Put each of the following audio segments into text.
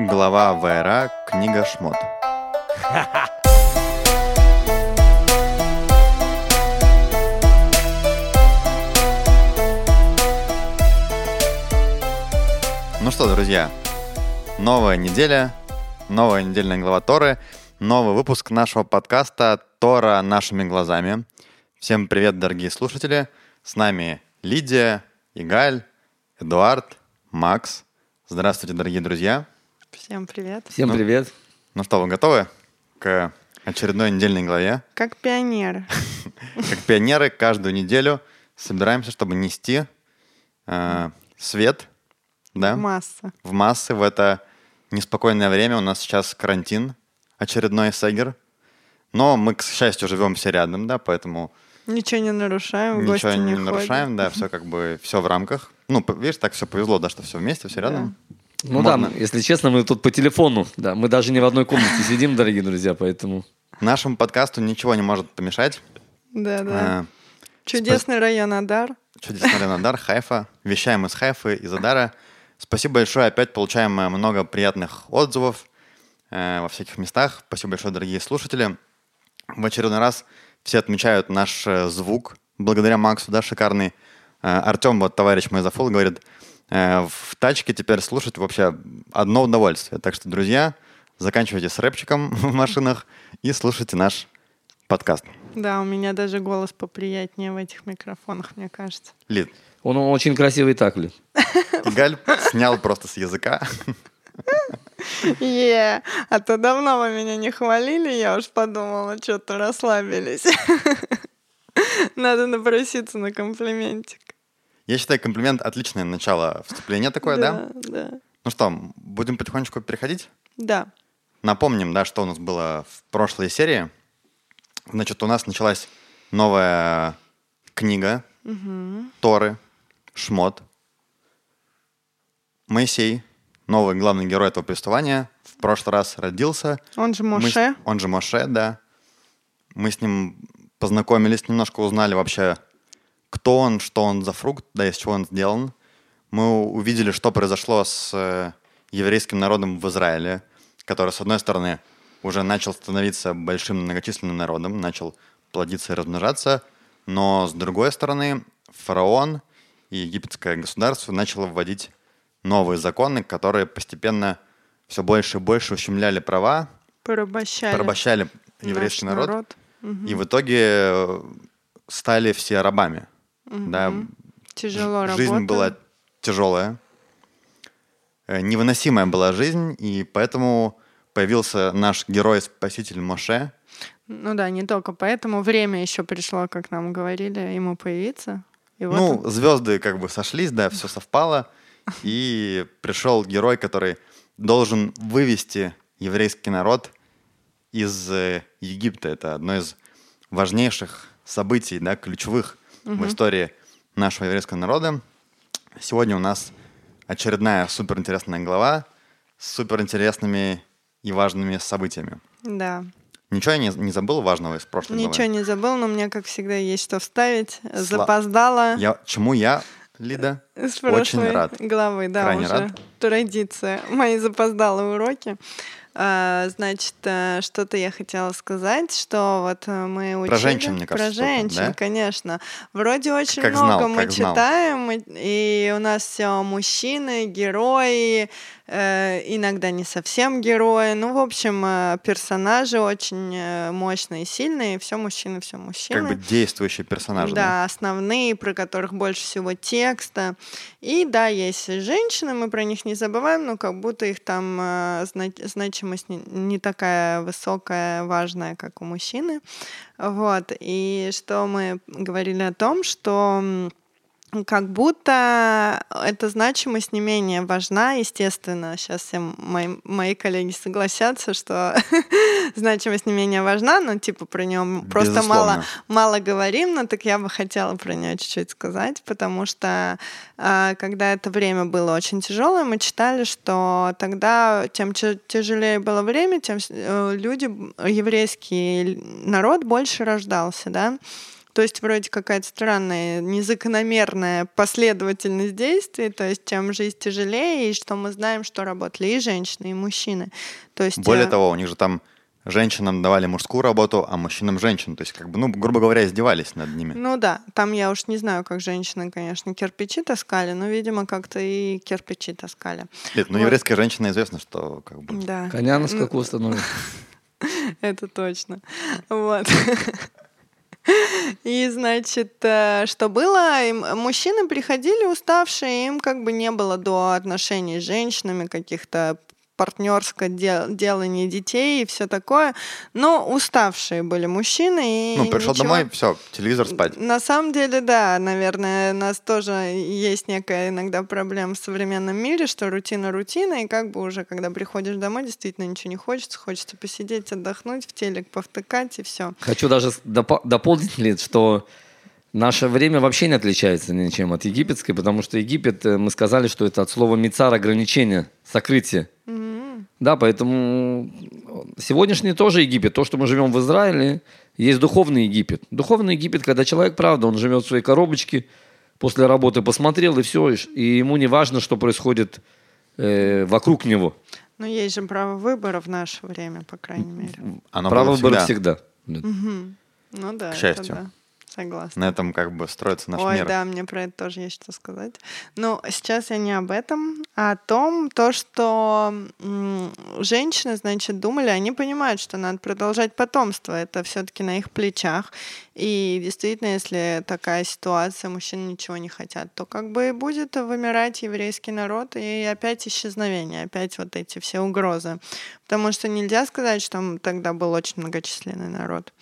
Глава ВРА, книга «Шмот». Ну что, друзья, новая неделя, новая недельная глава Торы, новый выпуск нашего подкаста «Тора нашими глазами». Всем привет, дорогие слушатели. С нами Лидия, Игаль, Эдуард, Макс. Здравствуйте, дорогие друзья. Всем привет. Всем Ну, привет. Ну что, вы готовы к очередной недельной главе? Как пионер. Как пионеры каждую неделю собираемся, чтобы нести э, свет да, Масса. в массы в это неспокойное время. У нас сейчас карантин, очередной сегер. Но мы, к счастью, живем все рядом, да, поэтому Ничего не нарушаем, в ничего гости не, не, нарушаем, да, все как бы все в рамках. Ну, видишь, так все повезло, да, что все вместе, все рядом. Ну Можно- да, если честно, мы тут по телефону. Да, мы даже не в одной комнате сидим, дорогие друзья, поэтому. Нашему подкасту ничего не может помешать. Да, да. Э, Чудесный район Адар. Чудесный район Адар, Хайфа. Вещаем из Хайфы, из Адара. Спасибо большое. Опять получаем э, много приятных отзывов э, во всяких местах. Спасибо большое, дорогие слушатели. В очередной раз все отмечают наш э, звук. Благодаря Максу, да, шикарный. Э, Артем, вот товарищ мой зафол, говорит, в тачке теперь слушать вообще одно удовольствие. Так что, друзья, заканчивайте с рэпчиком в машинах и слушайте наш подкаст. Да, у меня даже голос поприятнее в этих микрофонах, мне кажется. Лид, Он очень красивый так, блин. Галь снял просто с языка. Е, а то давно вы меня не хвалили, я уж подумала, что-то расслабились. Надо напроситься на комплиментик. Я считаю, комплимент отличное начало вступления такое, да? Да, Ну что, будем потихонечку переходить? да. Напомним, да, что у нас было в прошлой серии. Значит, у нас началась новая книга Торы, Шмот. Моисей, новый главный герой этого повествования, в прошлый раз родился. Он же Мы Моше. он же Моше, да. Мы с ним познакомились, немножко узнали вообще, кто он, что он за фрукт, да, из чего он сделан. Мы увидели, что произошло с э, еврейским народом в Израиле, который, с одной стороны, уже начал становиться большим многочисленным народом, начал плодиться и размножаться, но, с другой стороны, фараон и египетское государство начало вводить новые законы, которые постепенно все больше и больше ущемляли права, Порабощали. порабощали еврейский наш народ, и в итоге э, стали все рабами. Да, Тяжело Ж- Жизнь была тяжелая, э, невыносимая была жизнь, и поэтому появился наш герой-спаситель Моше. Ну да, не только поэтому. Время еще пришло, как нам говорили, ему появиться. И вот ну, он. звезды как бы сошлись, да, все совпало, и пришел герой, который должен вывести еврейский народ из э, Египта. Это одно из важнейших событий, да, ключевых в истории нашего еврейского народа. Сегодня у нас очередная суперинтересная глава с суперинтересными и важными событиями. Да. Ничего я не, не забыл важного из прошлой Ничего главы? не забыл, но мне, как всегда, есть что вставить. Сла- Запоздала Я, чему я, Лида, с очень рад. главы. Да, Крайне уже рад. традиция. Мои запоздалые уроки. А, значит, э, что-то я хотела сказать, что вот э, мы учили... женщин, мне кажется, Про женщин, да? конечно. Вроде очень Как много знал, мы как знал. читаем, и- у нас все мужчины, герои, иногда не совсем герои. Ну, в общем, э, персонажи очень э, мощные, сильные, все мужчины, все мужчины. как бы действующий персонаж. Да, основные, про которых больше всего текста. И да, есть и женщины, мы про них не забываем, но как будто их там э, зна- значимость не, такая высокая, важная, как у мужчины. Вот. И что мы говорили о том, что как будто эта значимость не менее важна, естественно. Сейчас все мои, мои коллеги согласятся, что значимость не менее важна, но типа про нее просто мало, мало говорим, но так я бы хотела про нее чуть-чуть сказать, потому что а, когда это время было очень тяжелое, мы читали, что тогда тем тяжелее было время, тем э, люди, еврейский народ больше рождался, да. То есть вроде какая-то странная, незакономерная последовательность действий, то есть чем жизнь тяжелее, и что мы знаем, что работали и женщины, и мужчины. То есть, Более э, того, у них же там женщинам давали мужскую работу, а мужчинам женщин. То есть, как бы, ну, грубо говоря, издевались над ними. Ну да, там я уж не знаю, как женщины, конечно, кирпичи таскали, но, видимо, как-то и кирпичи таскали. Нет, ну, Вот. еврейская женщина известно, что как бы... Да. Коня на Ну, скаку установит. Это точно. Вот. И, значит, э, что было? Мужчины приходили уставшие, им как бы не было до отношений с женщинами, каких-то партнерское делание детей и все такое. Но уставшие были мужчины. И Ну, пришел ничего- домой, все, телевизор спать. на самом деле, да, наверное, у нас тоже есть некая иногда проблема в современном мире, что рутина рутина, и как бы уже, когда приходишь домой, действительно ничего не хочется, хочется посидеть, отдохнуть, в телек повтыкать, и все. Хочу даже допо- дополнить, что наше время вообще не отличается ничем от египетской, потому что Египет, э, мы сказали, что это от слова мицар ограничение, сокрытие. Да, поэтому сегодняшний тоже Египет. То, что мы живем в Израиле, есть духовный Египет. Духовный Египет, когда человек, правда, он живет в своей коробочке, после работы посмотрел, и все, и ему не важно, что происходит э, вокруг него. Но есть же право выбора в наше время, по крайней мере. Оно Право выбора всегда. всегда. Мгм. Ну да, К это счастью. да. Согласна. На этом как бы строится наш Ой, мир. да, мне про это тоже есть что сказать. Но сейчас я не об этом, а о том, то, что женщины, значит, думали, они понимают, что надо продолжать потомство, это все-таки на их плечах. И действительно, если такая ситуация, мужчины ничего не хотят, то как бы и будет вымирать еврейский народ, и опять исчезновение, опять вот эти все угрозы. Потому что нельзя сказать, что м, тогда был очень многочисленный народ.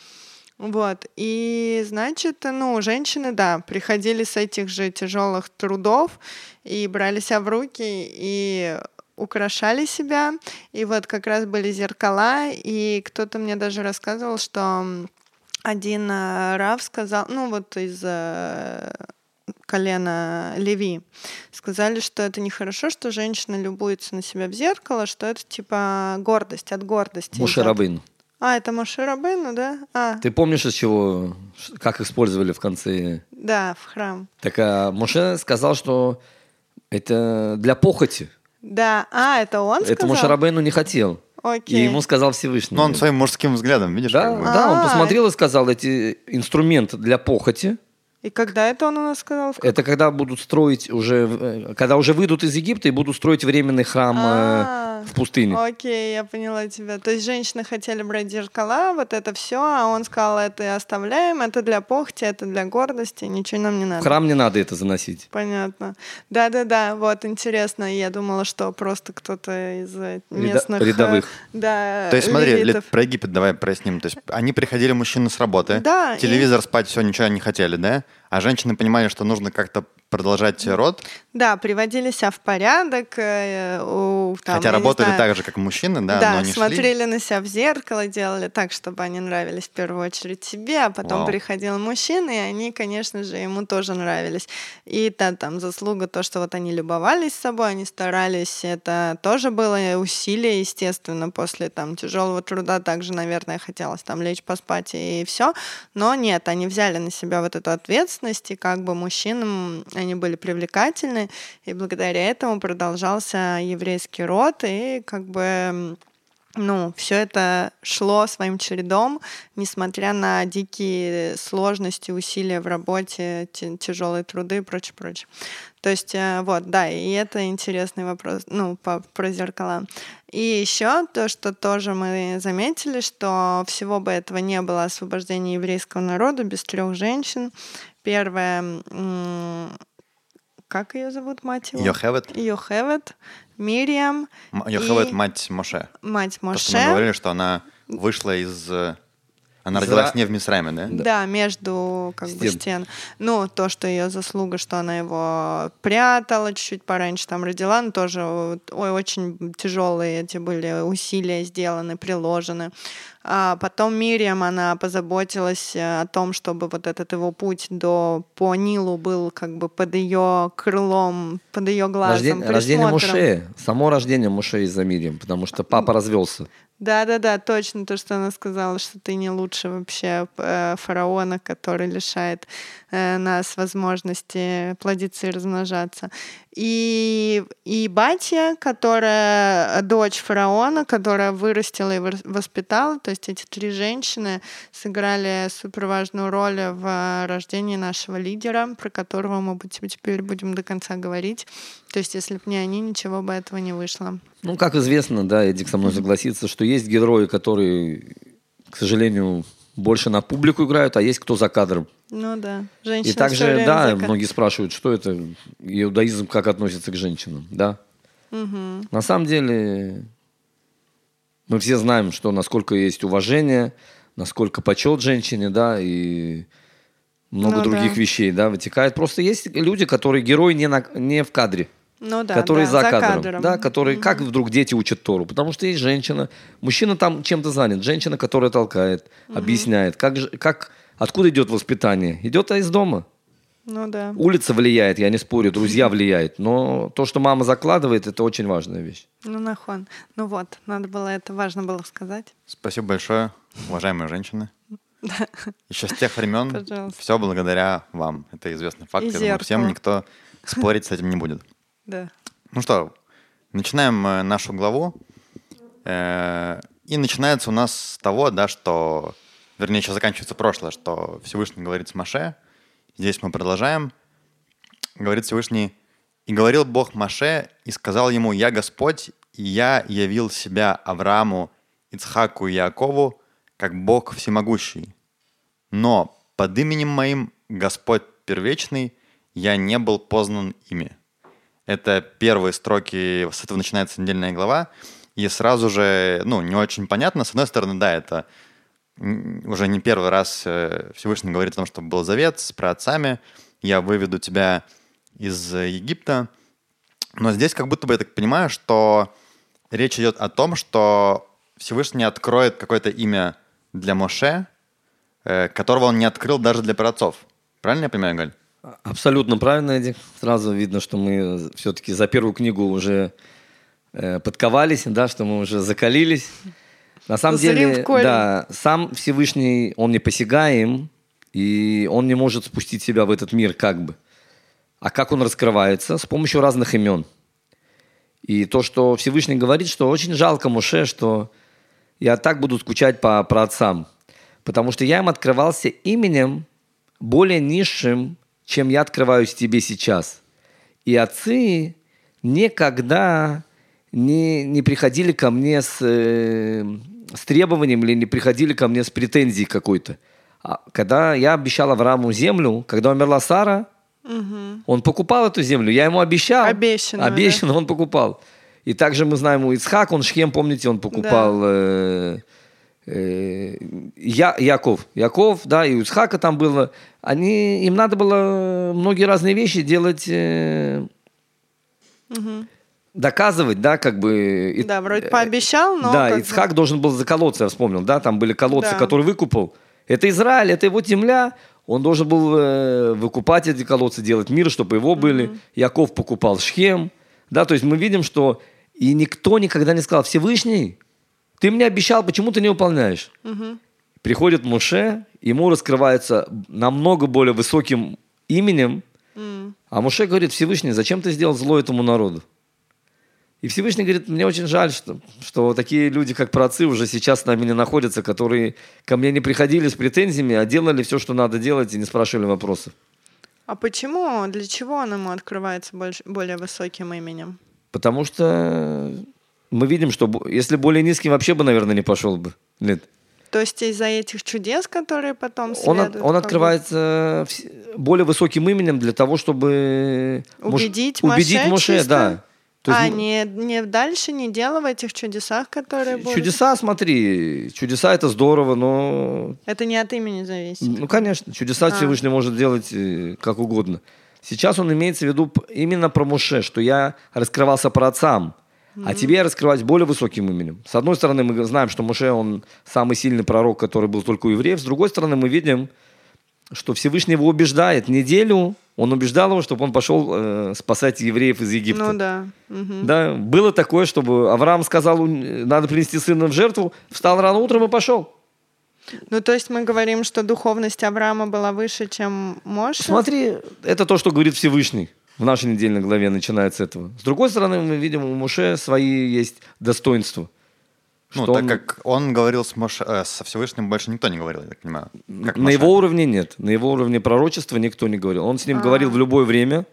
Вот. И, значит, ну, женщины, да, приходили с этих же тяжелых трудов и брали себя в руки и украшали себя. И вот как раз были зеркала, и кто-то мне даже рассказывал, что один э, Рав сказал, ну вот из э, колена Леви, сказали, что это нехорошо, что женщина любуется на себя в зеркало, что это типа гордость, от гордости. Моше идёт. Рабейну. А, это Моше Рабейну, да? А, Ты помнишь, из чего, как использовали в конце? да, в храм. Так а Моше сказал, что это для похоти. Да, а, это он сказал? Это Моше Рабейну не хотел. Окей. И ему сказал Всевышний. Но он своим мужским взглядом, видишь? да, как бы. да, он А. посмотрел и сказал, эти инструменты для похоти, И когда это он у нас сказал? Это когда будут строить уже, э, когда уже выйдут из Египта и будут строить временный храм э, А. в пустыне. Окей, я поняла тебя. То есть женщины хотели брать зеркала, вот это все, а он сказал, это оставляем, это для похоти, это для гордости, ничего нам не В надо. храм не надо это заносить. Понятно. Да-да-да, вот интересно. Я думала, что просто кто-то из э, Ряда- местных... э, рядовых. Да, То есть смотри, левитов. про Египет давай проясним. То есть они приходили мужчины с работы, Да, и- телевизор спать, все, ничего не хотели, да? А женщины понимали, что нужно как-то продолжать род, Да, приводили себя в порядок. э, там, хотя работали знаю, так же, как мужчины, да, Да, но не шли. смотрели на себя в зеркало, делали так, чтобы они нравились в первую очередь себе, а потом Вау. приходил мужчина, и они, конечно же, ему тоже нравились. И та, там заслуга то, что вот они любовались собой, они старались, это тоже было усилие, естественно, после там тяжелого труда также, наверное, хотелось там лечь поспать и все, но нет, они взяли на себя вот эту ответственность, и как бы мужчинам они были привлекательны, и благодаря этому продолжался еврейский род, и как бы ну, все это шло своим чередом, несмотря на дикие сложности, усилия в работе, те- тяжелые труды и прочее, прочее. То есть, э, вот, да, и это интересный вопрос, ну, по- про зеркала. И еще то, что тоже мы заметили, что всего бы этого не было освобождения еврейского народа без трех женщин. Первая, м, как ее зовут, мать его? Йохевет, Йохевет, Мириам, Йохевет и мать Моше. мать То, что мы Моше. говорили, что она вышла из... э, Она Из родилась не в Мисрайме, да? Да. между как бы Стен. стен. Ну, то, что ее заслуга, что она его прятала чуть-чуть пораньше, там родила, но тоже ой, очень тяжелые эти были усилия сделаны, приложены. А потом Мириам, она позаботилась э, о том, чтобы вот этот его путь до по Нилу был как бы под ее крылом, под ее глазом, Рождение, рождение Муше, само рождение Муше из-за Мириам, потому что папа развелся. Да-да-да, точно то, что она сказала, что ты не лучше вообще э, фараона, который лишает э, нас возможности плодиться и размножаться. И, и Батья, которая дочь фараона, которая вырастила и воспитала, то есть эти три женщины сыграли супер важную роль в рождении нашего лидера, про которого мы теперь будем до конца говорить. То есть если бы не они, ничего бы этого не вышло. Ну, как известно, да, Эдик со мной согласится, что есть герои, которые, к сожалению, больше на публику играют, а есть кто за кадром. Ну да. Женщина И также, да, многие спрашивают, что это, иудаизм как относится к женщинам, да. Угу. На самом деле, мы все знаем, что насколько есть уважение, насколько почет женщине, да, и много ну, других да. вещей, да, вытекает. Просто есть люди, которые герои не, на, не в кадре. Ну да, которые да, за, за кадром, кадром. Да, которые, mm как вдруг дети учат Тору? Потому что есть женщина, мужчина там чем-то занят, женщина, которая толкает, mm объясняет, как, как, откуда идет воспитание? Идет из дома. Ну да. Улица влияет, я не спорю, друзья влияют, но то, что мама закладывает, это очень важная вещь. Ну, нахон. Ну вот, надо было это, важно было сказать. Спасибо большое, уважаемые женщины. Еще с тех времен все благодаря вам. Это известный факт. Я думаю, всем никто спорить с этим не будет. Да. Ну что, начинаем э, нашу главу. Э, и начинается у нас с того, да, что, вернее, сейчас заканчивается прошлое, что Всевышний говорит с Маше. Здесь мы продолжаем. Говорит Всевышний, «И говорил Бог Маше, и сказал ему, «Я Господь, и я явил себя Аврааму, Ицхаку и Якову, как Бог всемогущий. Но под именем моим Господь первечный я не был познан ими». Это первые строки, с этого начинается недельная глава, и сразу же, ну, не очень понятно. С одной стороны, да, это уже не первый раз э, Всевышний говорит о том, что был завет с праотцами, я выведу тебя из Египта. Но здесь как будто бы я так понимаю, что речь идет о том, что Всевышний откроет какое-то имя для Моше, э, которого он не открыл даже для праотцов. Правильно я понимаю, Галь? Абсолютно правильно, Эдик. Сразу видно, что мы все-таки за первую книгу уже э, подковались, да, что мы уже закалились. На самом деле, да, сам Всевышний, он не посягаем, и он не может спустить себя в этот мир как бы. А как он раскрывается? С помощью разных имен. И то, что Всевышний говорит, что очень жалко Муше, что я так буду скучать по праотцам, потому что я им открывался именем более низшим, чем я открываюсь тебе сейчас. И отцы никогда не, не приходили ко мне с, э, с требованием или не приходили ко мне с претензией какой-то. А когда я обещал Аврааму землю, когда умерла Сара, угу. он покупал эту землю. Я ему обещал. Обещанную, обещанную да? он покупал. И также мы знаем у Ицхак, он Шхем, помните, он покупал... Да. Э, я, Яков, Яков, да, и у там было, они, им надо было многие разные вещи делать, э, угу. доказывать, да, как бы. Да, вроде пообещал, но. Да, Ицхак бы... должен был заколоться, я вспомнил, да, там были колодцы, да. которые выкупал. Это Израиль, это его земля, он должен был э, выкупать эти колодцы, делать мир, чтобы его были. Яков покупал Шхем, да, то есть мы видим, что и никто никогда не сказал, Всевышний, ты мне обещал, почему ты не выполняешь? Угу. Приходит Муше, ему раскрывается намного более высоким именем, mm. а Муше говорит, Всевышний, зачем ты сделал зло этому народу? И Всевышний говорит, мне очень жаль, что, что такие люди, как праотцы, уже сейчас с нами не находятся, которые ко мне не приходили с претензиями, а делали все, что надо делать, и не спрашивали вопросов. А почему, для чего он ему открывается больше, более высоким именем? Потому что мы видим, что если более низкий, вообще бы, наверное, не пошел бы. Нет. То есть из-за этих чудес, которые потом следуют? Он, он открывается более высоким именем для того, чтобы убедить, Моше, убедить Моше, да. То есть, а, не, не дальше, не дело в этих чудесах, которые будут? Чудеса, смотри, чудеса это здорово, но... Это не от имени зависит? Ну, конечно, чудеса а. Всевышний может делать э, как угодно. Сейчас он имеется в виду именно про Моше, что я раскрывался про отцам, А тебе раскрывать более высоким именем. С одной стороны, мы знаем, что Моше, он самый сильный пророк, который был только у евреев. С другой стороны, мы видим, что Всевышний его убеждает. Неделю он убеждал его, чтобы он пошел э, спасать евреев из Египта. Ну да. Угу. Да, было такое, чтобы Авраам сказал, надо принести сына в жертву, встал рано утром и пошел. Ну, то есть мы говорим, что духовность Авраама была выше, чем Моше? Смотри, это то, что говорит Всевышний. В нашей недельной главе начинается с этого. С другой стороны, мы видим, у Моше свои есть достоинства. Ну, так он- как он говорил с Моше- э, со Всевышним, больше никто не говорил, я так понимаю. Как на Моше. его уровне нет. На его уровне пророчества никто не говорил. Он с ним говорил в любое время,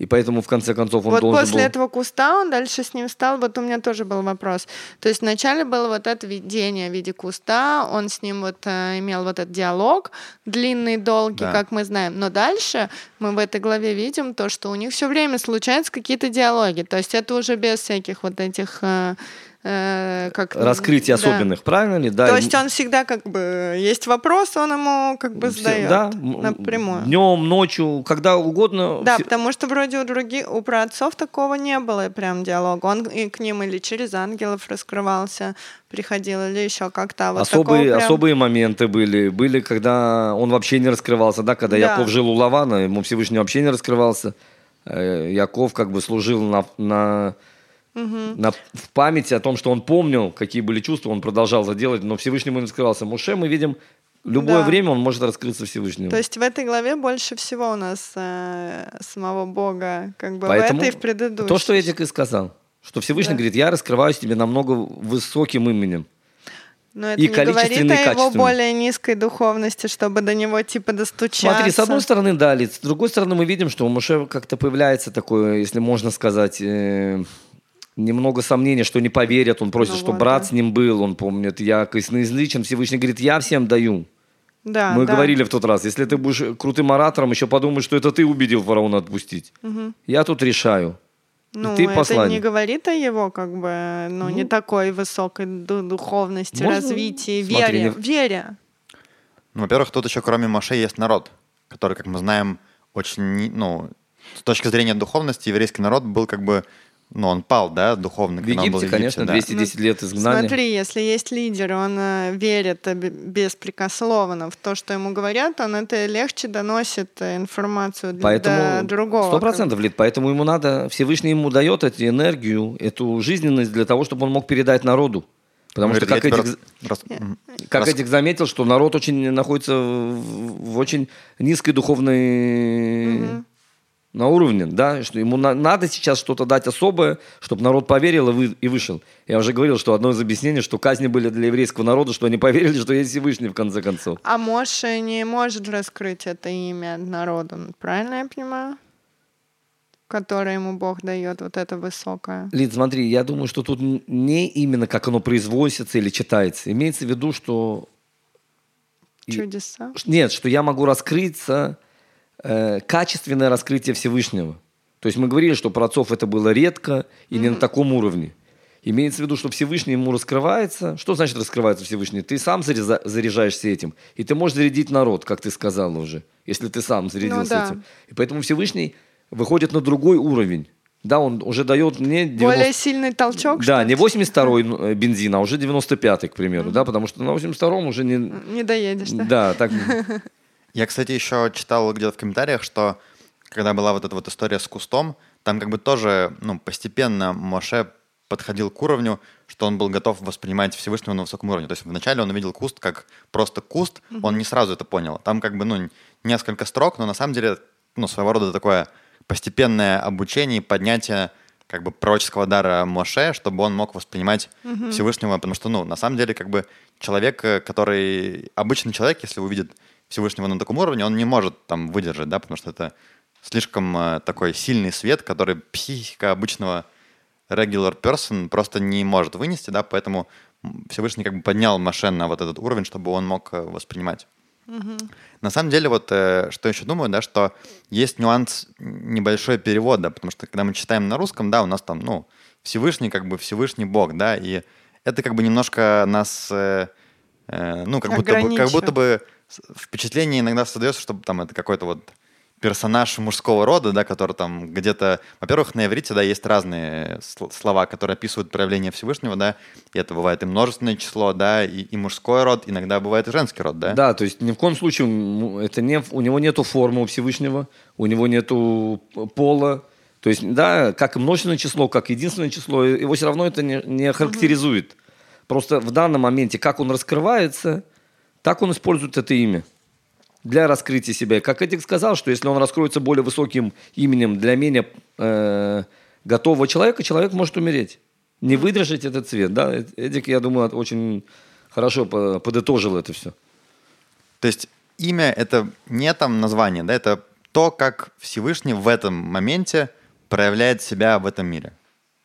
и поэтому, в конце концов, он вот должен после был... этого куста он дальше с ним стал. Вот у меня тоже был вопрос. То есть вначале было вот это видение в виде куста, он с ним вот э, имел вот этот диалог длинный, долгий, Да. как мы знаем. Но дальше мы в этой главе видим то, что у них все время случаются какие-то диалоги. То есть это уже без всяких вот этих э, э, как Раскрытий да. особенных, правильно ли? Да, То есть он всегда как бы есть вопрос, он ему как бы задает да, напрямую. Днем, ночью, когда угодно. Да, все- потому что вроде у других, у праотцов такого не было прям диалога. Он и к ним или через ангелов раскрывался, приходил, или еще как-то. А Вот особые, прям- особые моменты были. Были, когда он вообще не раскрывался, да, когда Да. Яков жил у Лавана, ему Всевышний вообще не раскрывался. Э, Яков как бы служил на, на, на- в памяти о том, что он помнил, какие были чувства, он продолжал это делать, но Всевышнему не раскрывался. Муше мы видим, любое Да. время он может раскрыться Всевышнему. То есть в этой главе больше всего у нас э, самого Бога, как бы Поэтому в этой и в предыдущей. То, что Эдик и сказал, что Всевышний Да. говорит, я раскрываюсь тебе намного высоким именем. Но это и не говорит о его более низкой духовности, чтобы до него типа достучаться. Смотри, с одной стороны, да, Лид, с другой стороны, мы видим, что у Муше как-то появляется такое, если можно сказать, э, немного сомнения, что не поверят. Он просит, Ну что вот, брат да. с ним был, он помнит, я косноязычен. Всевышний говорит, я всем даю. Да, мы да. говорили в тот раз, если ты будешь крутым оратором, еще подумай, что это ты убедил фараона отпустить. Я тут решаю. И Ну, ты это посланник. не говорит о его, как бы, ну, не такой высокой ду- духовности, Можно- развитии, смотри, вере. не- Вере. Ну, во-первых, тут еще кроме Моше есть народ, который, как мы знаем, очень, ну, с точки зрения духовности, еврейский народ был как бы, ну, он пал, да, духовно. В он был Египте, конечно, да. 210 лет изгнания. Смотри, если есть лидер, он э, верит э, бе- беспрекословно в то, что ему говорят, он это легче доносит э, информацию для Поэтому до другого. сто процентов, Лид, поэтому ему надо, Всевышний ему дает эту энергию, эту жизненность для того, чтобы он мог передать народу. Потому что, Говорит, как я Эдик, тебе рас- м, как рас- Эдик заметил, что народ очень находится в, в очень низкой духовной на уровне, да, что ему на- надо сейчас что-то дать особое, чтобы народ поверил и, вы- и вышел. Я уже говорил, что одно из объяснений, что казни были для еврейского народа, что они поверили, что есть Всевышний в конце концов. А Моше не может раскрыть это имя народу, правильно я понимаю? Которое ему Бог дает, вот это высокое. Лид, смотри, я думаю, что тут не именно как оно производится или читается. Имеется в виду, что... Чудеса. Нет, что я могу раскрыться, э, качественное раскрытие Всевышнего. То есть мы говорили, что про отцов это было редко и не на таком уровне. Имеется в виду, что Всевышний ему раскрывается. Что значит раскрывается Всевышний? Ты сам заряза- заряжаешься этим. И ты можешь зарядить народ, как ты сказала уже, если ты сам зарядился да. этим. И поэтому Всевышний выходит на другой уровень. Да, он уже дает мне 90... Более сильный толчок, Да, не ли? 82-й ну, бензин, а уже 95-й, к примеру, да, потому что на 82-м уже не... Не доедешь, да? Да, так... Я, кстати, еще читал где-то в комментариях, что когда была вот эта вот история с кустом, там как бы тоже, ну, постепенно Моше подходил к уровню, что он был готов воспринимать Всевышнего на высоком уровне. То есть вначале он увидел куст как просто куст, он не сразу это понял. Там как бы, ну, несколько строк, но на самом деле, ну, своего рода такое постепенное обучение и поднятие как бы пророческого дара Моше, чтобы он мог воспринимать Всевышнего, потому что, ну, на самом деле, как бы человек, э, который, обычный человек, если увидит Всевышнего на таком уровне, он не может там выдержать, да, потому что это слишком э, такой сильный свет, который психика обычного regular person просто не может вынести, да, поэтому Всевышний как бы поднял Моше на вот этот уровень, чтобы он мог э, воспринимать. На самом деле, вот э, что еще думаю, да, что есть нюанс небольшой перевода, потому что когда мы читаем на русском, да, у нас там, ну, Всевышний, как бы Всевышний Бог, да, и это как бы немножко нас, ну, как будто, бы, как будто бы впечатление иногда создается, что там это какой-то вот персонаж мужского рода, да, который там где-то... Во-первых, на иврите, да, есть разные слова, которые описывают проявление Всевышнего, да, и это бывает и множественное число, да, и, и мужской род, иногда бывает и женский род, да? Да, то есть ни в коем случае это не, у него нету формы у Всевышнего, у него нету пола, то есть, да, как множественное число, как единственное число, его все равно это не, не характеризует. Просто в данном моменте, как он раскрывается, так он использует это имя для раскрытия себя. Как Эдик сказал, что если он раскроется более высоким именем для менее э, готового человека, человек может умереть. Не выдержать этот цвет. Да? Эдик, я думаю, очень хорошо подытожил это все. То есть имя это не там название, да, это то, как Всевышний в этом моменте проявляет себя в этом мире.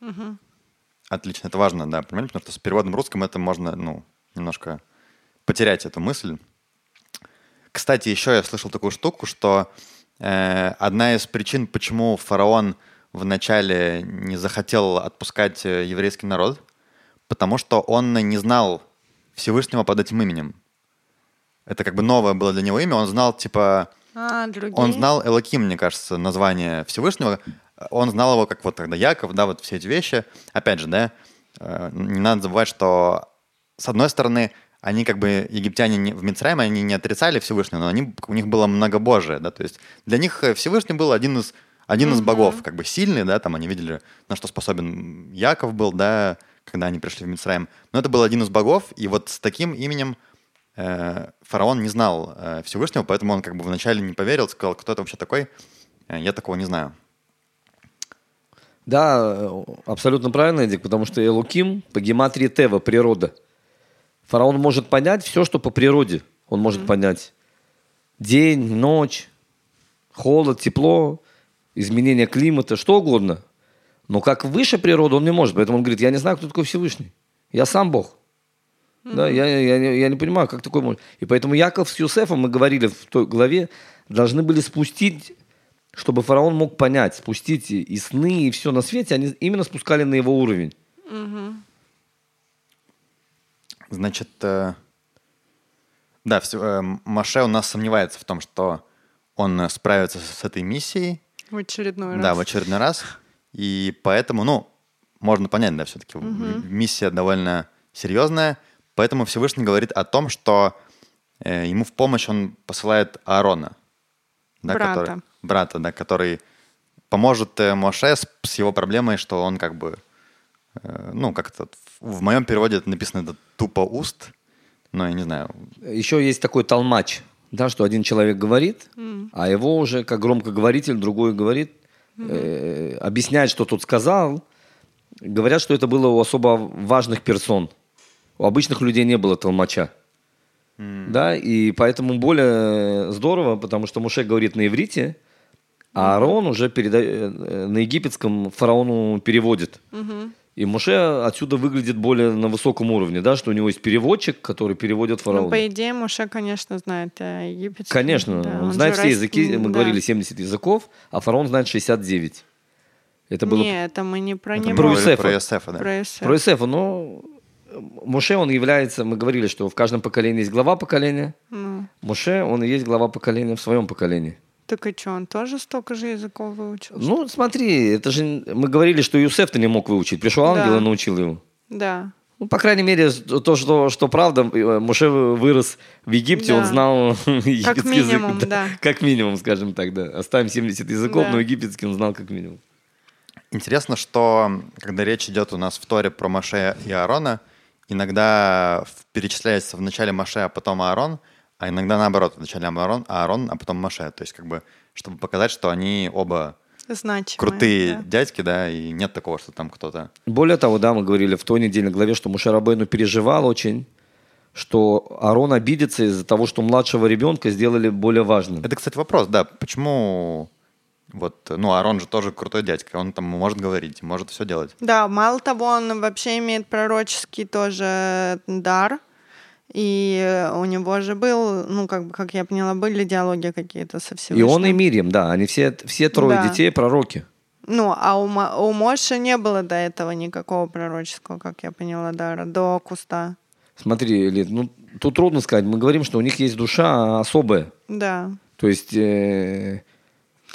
Угу. Отлично, это важно, да, понимаете, потому что с переводом русским это можно, ну, немножко потерять эту мысль. Кстати, еще я слышал такую штуку, что э, одна из причин, почему фараон вначале не захотел отпускать э, еврейский народ, потому что он не знал Всевышнего под этим именем. Это как бы новое было для него имя. Он знал, типа... А, он знал Элоким, мне кажется, название Всевышнего. Он знал его как вот тогда Яков, да, вот все эти вещи. Опять же, да, э, не надо забывать, что с одной стороны, они как бы, египтяне не, в Мицраиме, они не отрицали Всевышнего, но они, у них было многобожие, да, то есть для них э, Всевышний был один из, один mm-hmm. из богов, как бы сильный, да, там они видели, на что способен Яков был, да, когда они пришли в Мицраим, но это был один из богов, и вот с таким именем э, фараон не знал э, Всевышнего, поэтому он как бы вначале не поверил, сказал, кто это вообще такой, э, я такого не знаю. Да, э, абсолютно правильно, Эдик, потому что Элуким по гематрии Тева, природа – Фараон может понять все, что по природе. Он может mm-hmm. понять день, ночь, холод, тепло, изменение климата, что угодно. Но как выше природы он не может. Поэтому он говорит, я не знаю, кто такой Всевышний. Я сам Бог. Mm-hmm. Да, я, я, я, я не понимаю, как такой может. И поэтому Яков с Юсефом, мы говорили в той главе, должны были спустить, чтобы фараон мог понять, спустить и сны, и все на свете, они именно спускали на его уровень. Mm-hmm. Значит, э, да, э, Маше у нас сомневается в том, что он справится с этой миссией. В очередной раз. Да, в очередной раз. И поэтому, ну, можно понять, да, все-таки угу. миссия довольно серьезная. Поэтому Всевышний говорит о том, что э, ему в помощь он посылает Аарона. Да, брата. Который, брата, да, который поможет э, Моше с, с его проблемой, что он как бы Э, ну, как-то в моем переводе это написано это тупо уст, но я не знаю. Еще есть такой толмач, да, что один человек говорит, mm. а его уже как громкоговоритель другой говорит, mm-hmm. э, объясняет, что тот сказал. Говорят, что это было у особо важных персон. У обычных людей не было толмача. Mm. Да, и поэтому более здорово, потому что Муше говорит на иврите, а Аарон уже переда... Э, на египетском фараону переводит. Mm-hmm. И Моше отсюда выглядит более на высоком уровне, да, что у него есть переводчик, который переводит фараона. Ну, по идее, Моше, конечно, знает э, египетский. Конечно, да, он, он знает все раз... языки, мы да. говорили 70 языков, а фараон знает 69. Это было... Не, это мы не про него. Про Юсефа. Про Юсефа, да. Про Юсефа. Про Юсефа, но Моше, он является, мы говорили, что в каждом поколении есть глава поколения. Ну. Моше, он и есть глава поколения в своем поколении. Так и что, он тоже столько же языков выучил? Ну, смотри, это же мы говорили, что Юсеф-то не мог выучить. Пришел ангел да. и научил его. Да. Ну, по крайней мере, то, что, что правда, э, Муше вырос в Египте, да. он знал египетский как минимум, язык. Да. Как минимум, скажем так, да. Оставим 70 языков, да. но египетский он знал как минимум. Интересно, что когда речь идет у нас в Торе про Маше и Аарона, иногда перечисляется в начале Маше, а потом Аарон – а иногда наоборот, вначале Аарон, Аарон, а потом Маше. То есть как бы, чтобы показать, что они оба Значимые, крутые да. дядьки, да, и нет такого, что там кто-то... Более того, да, мы говорили в той недельной главе, что Мушарабейну переживал очень, что Аарон обидится из-за того, что младшего ребенка сделали более важным. Это, кстати, вопрос, да, почему вот, ну, Арон же тоже крутой дядька, он там может говорить, может все делать. Да, мало того, он вообще имеет пророческий тоже дар, и у него же был, ну, как, как я поняла, были диалоги какие-то со Всевышним. И он и Мирьям, да, они все, все трое да. детей пророки. Ну, а у, у Моши не было до этого никакого пророческого, как я поняла, дара, до куста. Смотри, Лид, ну, тут трудно сказать. Мы говорим, что у них есть душа особая. Да. То есть э,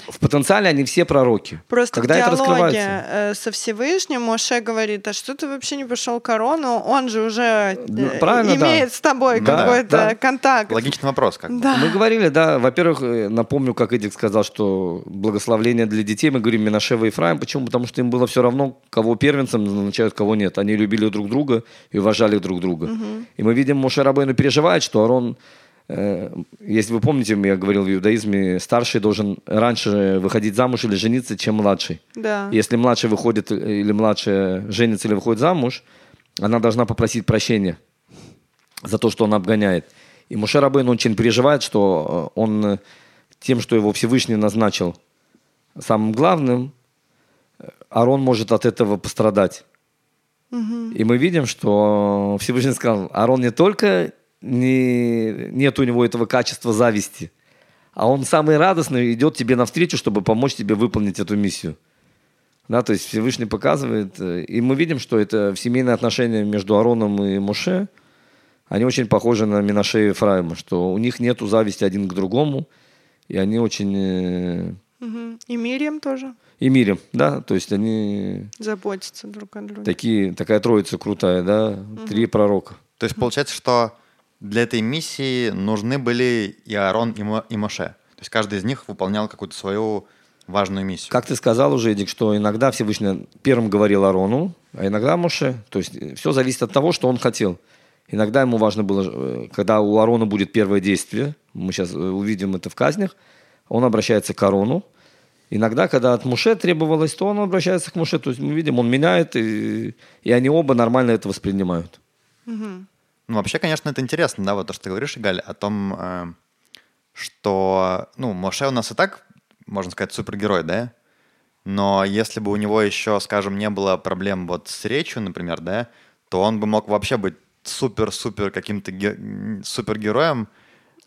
в потенциале они все пророки. Просто Когда в это диалоге раскрывается? э, со Всевышним Моше говорит, а что ты вообще не пошел корону? Он же уже Ну, э, правильно, да. имеет с тобой Да, какой-то да. контакт. Логичный вопрос. Как. Да. Мы говорили, да, во-первых, э, напомню, как Эдик сказал, что благословление для детей, мы говорим Минашева и Ефраим. Почему? Потому что им было все равно, кого первенцем назначают, кого нет. Они любили друг друга и уважали друг друга. И мы видим, Моше Рабейну переживает, что Арон, э, если вы помните, я говорил в иудаизме, старший должен раньше выходить замуж или жениться, чем младший. Да. Если младший выходит э, или младшая женится или выходит замуж, она должна попросить прощения за то, что он обгоняет. И Муше Рабейн очень переживает, что э, он э, тем, что его Всевышний назначил самым главным, э, Арон может от этого пострадать. И мы видим, что Всевышний сказал, Арон не только не, нет у него этого качества зависти, а он самый радостный идет тебе навстречу, чтобы помочь тебе выполнить эту миссию. Да, то есть Всевышний показывает, э, и мы видим, что это в семейные отношения между Ароном и Моше, они очень похожи на Минаше и Ефраима, что у них нету зависти один к другому, и они очень... э. И Мирием тоже И мирем, да, то есть они заботятся друг о друге. такие, такая троица крутая, да, три пророка. То есть получается, что для этой миссии нужны были и Аарон, и, Мо- и Моше. То есть каждый из них выполнял какую-то свою важную миссию. Как ты сказал уже, Эдик, что иногда Всевышний первым говорил Арону, а иногда Моше. То есть все зависит от того, что он хотел. Иногда ему важно было, э, когда у Арона будет первое действие, мы сейчас э, увидим это в казнях, он обращается к Арону. Иногда, когда от Муше требовалось, то он обращается к Муше. То есть мы видим, он меняет, и, и они оба нормально это воспринимают. Ну, вообще, конечно, это интересно, да, вот то, что ты говоришь, Игаль, о том, э, что, ну, Моше у нас и так, можно сказать, супергерой, да? Но если бы у него еще, скажем, не было проблем вот с речью, например, да, то он бы мог вообще быть супер-супер каким-то ге- супергероем,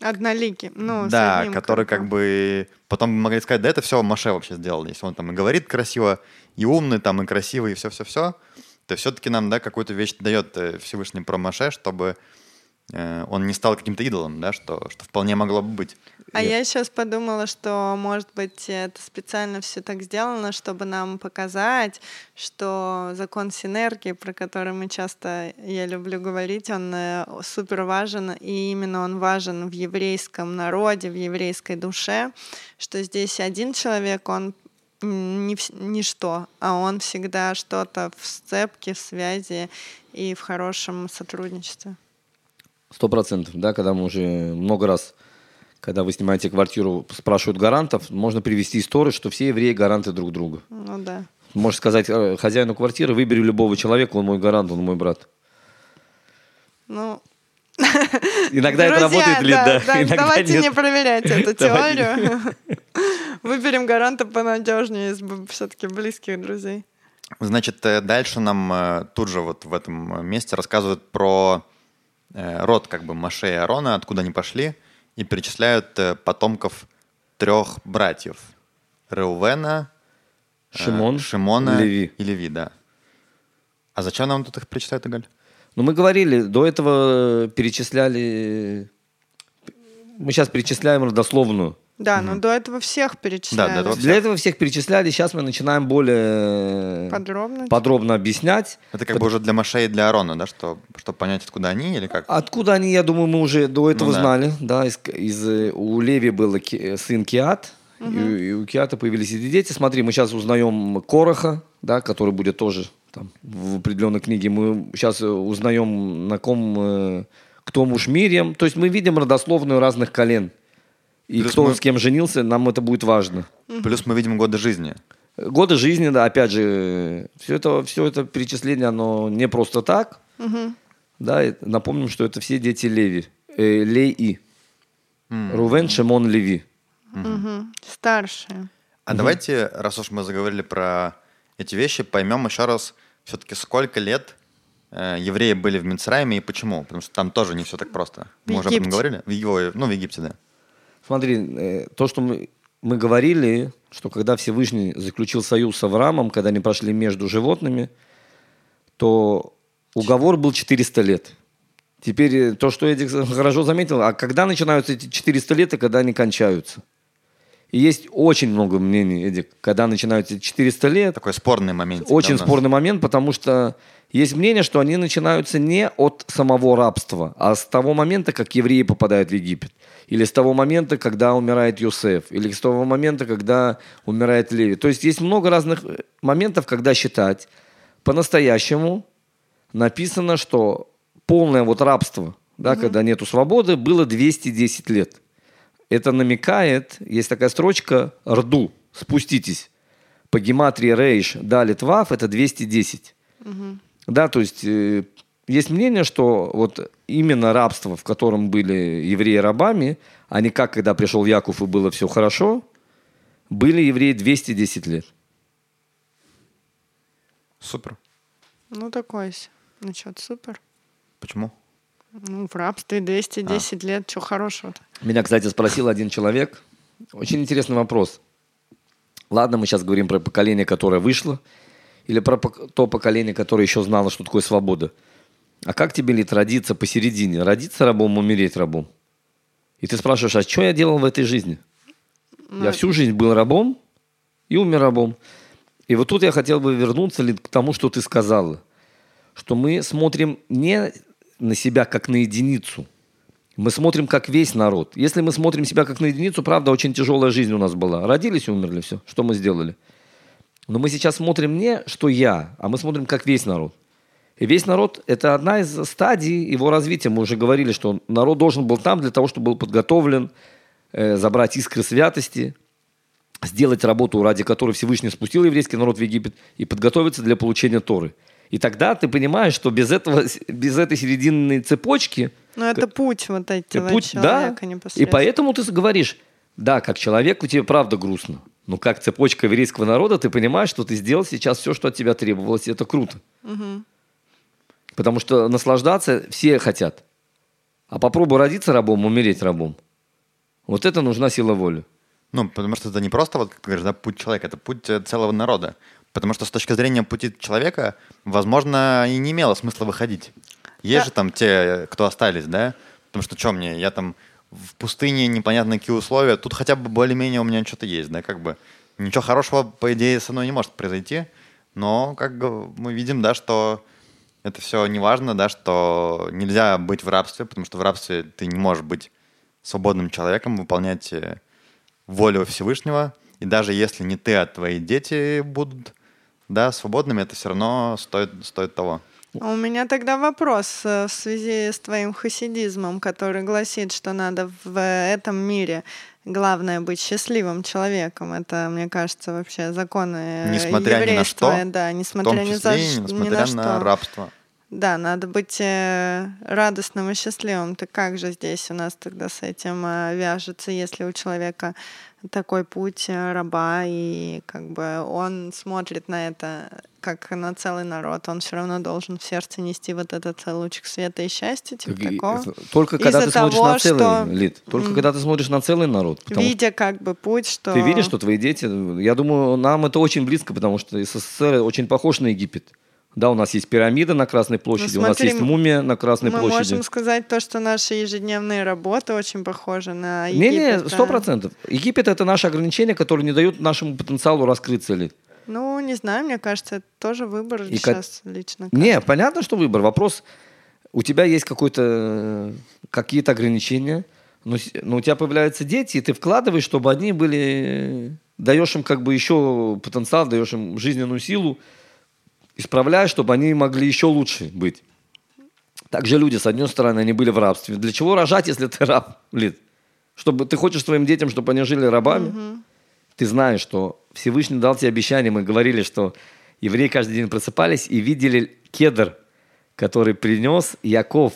Одноликий. Ну, да, который крылом. как бы потом бы могли сказать, да это все Маше вообще сделал, если он там и говорит красиво, и умный, там, и красивый, и все-все-все, то все-таки нам, да, какую-то вещь дает э, Всевышний про Маше, чтобы э, он не стал каким-то идолом, да, что, что вполне могло бы быть. А Нет. я сейчас подумала, что, может быть, это специально все так сделано, чтобы нам показать, что закон синергии, про который мы часто, я люблю говорить, он э, супер важен, и именно он важен в еврейском народе, в еврейской душе, что здесь один человек, он не ничто, а он всегда что-то в сцепке, в связи и в хорошем сотрудничестве. Сто процентов, да, когда мы уже много раз, когда вы снимаете квартиру, спрашивают гарантов, можно привести историю, что все евреи гаранты друг друга. Ну да. Можешь сказать э, хозяину квартиры, выбери любого человека, он мой гарант, он мой брат. Ну, Иногда это Друзья, работает или да, иногда давайте нет. не проверять эту теорию. Выберем гаранта понадежнее из все-таки близких друзей. Значит, э, дальше нам э, тут же вот в этом месте рассказывают про э, род как бы Маше и Аарона, откуда они пошли, и перечисляют потомков трех братьев. Реувена, Шимон, Шимона Леви. и Леви, да. А зачем нам тут их перечисляют, Игаль? Ну, мы говорили, до этого перечисляли... Мы сейчас перечисляем родословную. Да, но до этого всех перечисляли. Да, до этого Для этого всех перечисляли, сейчас мы начинаем более Подробно. подробно объяснять. Это как бы уже для Маше и для Аарона, да, что, чтобы понять, откуда они или как? Откуда они, я думаю, мы уже до этого Ну да. знали. Да, из, из, э, у Леви был Ки- э, сын Киат, и, и у Киата появились эти дети. Смотри, мы сейчас узнаем Короха, да, который будет тоже там, в определенной книге. Мы сейчас э, узнаем, на ком, э, кто муж Мирьям. То есть мы видим родословную разных колен. И Плюс кто мы- с кем женился, нам это будет важно. Плюс мы видим годы жизни. Годы жизни, да, опять же, все это, все это перечисление, оно не просто так. Да, и напомним, что это все дети Леви. Э, Леи. Рувен, Шимон, Леви. Мгм. Старшие. А давайте, раз уж мы заговорили про эти вещи, поймем еще раз, все-таки сколько лет э, евреи были в Мицрайме и почему? Потому что там тоже не все так просто. В Мы уже об этом Египте. говорили? В, Его- ну, в Египте, да. Смотри, э, то, что мы, мы говорили, что когда Всевышний заключил союз с Авраамом, когда они прошли между животными, то уговор был 400 лет. Теперь э, то, что Эдик хорошо заметил, а когда начинаются эти 400 лет и когда они кончаются? И есть очень много мнений, Эдик, когда начинаются 400 лет. Такой спорный момент. Очень спорный момент, потому что есть мнение, что они начинаются не от самого рабства, а с того момента, как евреи попадают в Египет. Или с того момента, когда умирает Юсеф. Или с того момента, когда умирает Леви. То есть есть много разных э, моментов, когда считать по-настоящему написано, что полное вот рабство, да, угу. когда нету свободы, было 210 лет. Это намекает, есть такая строчка «Рду», «Спуститесь». По гематрии Рейш, Далит, Вав – это 210. Угу. Да, то есть э, есть мнение, что вот именно рабство, в котором были евреи рабами, а не как, когда пришел Яков и было все хорошо, были евреи 210 лет. Супер. Ну, такой насчет супер. Почему? Ну, в рабстве 210 а. лет, что хорошего-то? Меня, кстати, спросил один человек. Очень интересный вопрос. Ладно, мы сейчас говорим про поколение, которое вышло, или про то поколение, которое еще знало, что такое свобода. А как тебе ли родиться посередине? Родиться рабом, умереть рабом? И ты спрашиваешь, а что я делал в этой жизни? Ну, я всю жизнь был рабом и умер рабом. И вот тут я хотел бы вернуться ли к тому, что ты сказала. Что мы смотрим не на себя как на единицу. Мы смотрим как весь народ. Если мы смотрим себя как на единицу, правда, очень тяжелая жизнь у нас была. Родились и умерли, все. Что мы сделали? Но мы сейчас смотрим не, что я, а мы смотрим как весь народ. И весь народ – это одна из стадий его развития. Мы уже говорили, что народ должен был там для того, чтобы был подготовлен, э, забрать искры святости, сделать работу, ради которой Всевышний спустил еврейский народ в Египет, и подготовиться для получения Торы. И тогда ты понимаешь, что без, этого, без этой серединной цепочки... Ну, это путь вот этого путь, человека да? И поэтому ты говоришь, да, как человеку тебе правда грустно. Но как цепочка еврейского народа, ты понимаешь, что ты сделал сейчас все, что от тебя требовалось, и это круто. Угу. Потому что наслаждаться все хотят. А попробуй родиться рабом, умереть рабом. Вот это нужна сила воли. Ну, потому что это не просто, вот, как ты говоришь, да, путь человека, это путь э, целого народа. Потому что с точки зрения пути человека, возможно, и не имело смысла выходить. Есть да. же там те, кто остались, да? Потому что что мне, я там в пустыне, непонятно какие условия, тут хотя бы более-менее у меня что-то есть, да, как бы. Ничего хорошего, по идее, со мной не может произойти, но как мы видим, да, что это все не важно, да, что нельзя быть в рабстве, потому что в рабстве ты не можешь быть свободным человеком, выполнять э, волю Всевышнего. И даже если не ты, а твои дети будут да, свободными, это все равно стоит, стоит того. А у меня тогда вопрос э, в связи с твоим хасидизмом, который гласит, что надо в этом мире главное быть счастливым человеком. Это, мне кажется, вообще законы несмотря еврейства. Ни на что, да, несмотря ни, за, несмотря ни на, на что. рабство. Да, надо быть э, радостным и счастливым. Ты как же здесь у нас тогда с этим э, вяжется, если у человека такой путь э, раба, и как бы он смотрит на это как на целый народ, он все равно должен в сердце нести вот этот лучик света и счастья, типа и, такого. Только когда ты того, смотришь на целый, что... Лид, только mm. когда ты смотришь на целый народ. Видя как бы путь, что... Ты видишь, что твои дети, я думаю, нам это очень близко, потому что СССР очень похож наЕгипет. Да, у нас есть пирамида на Красной площади, ну, смотри, у нас есть мумия на Красной мы площади. Мы можем сказать то, что наши ежедневные работы очень похожи на Египет. Не-не, сто процентов. Египет — это наше ограничение, которое не дает нашему потенциалу раскрыться ли. Ну, не знаю, мне кажется, это тоже выбор И сейчас как... лично. Кажется. Не, понятно, что выбор. Вопрос, у тебя есть какой-то, какие-то ограничения, но, но у тебя появляются дети, и ты вкладываешь, чтобы они были... Даешь им как бы еще потенциал, даешь им жизненную силу, исправляешь, чтобы они могли еще лучше быть. Также люди, с одной стороны, они были в рабстве. Для чего рожать, если ты раб, Лид? Чтобы ты хочешь своим детям, чтобы они жили рабами? Угу. Ты знаешь, что Всевышний дал тебе обещание. Мы говорили, что евреи каждый день просыпались и видели кедр, который принес Яков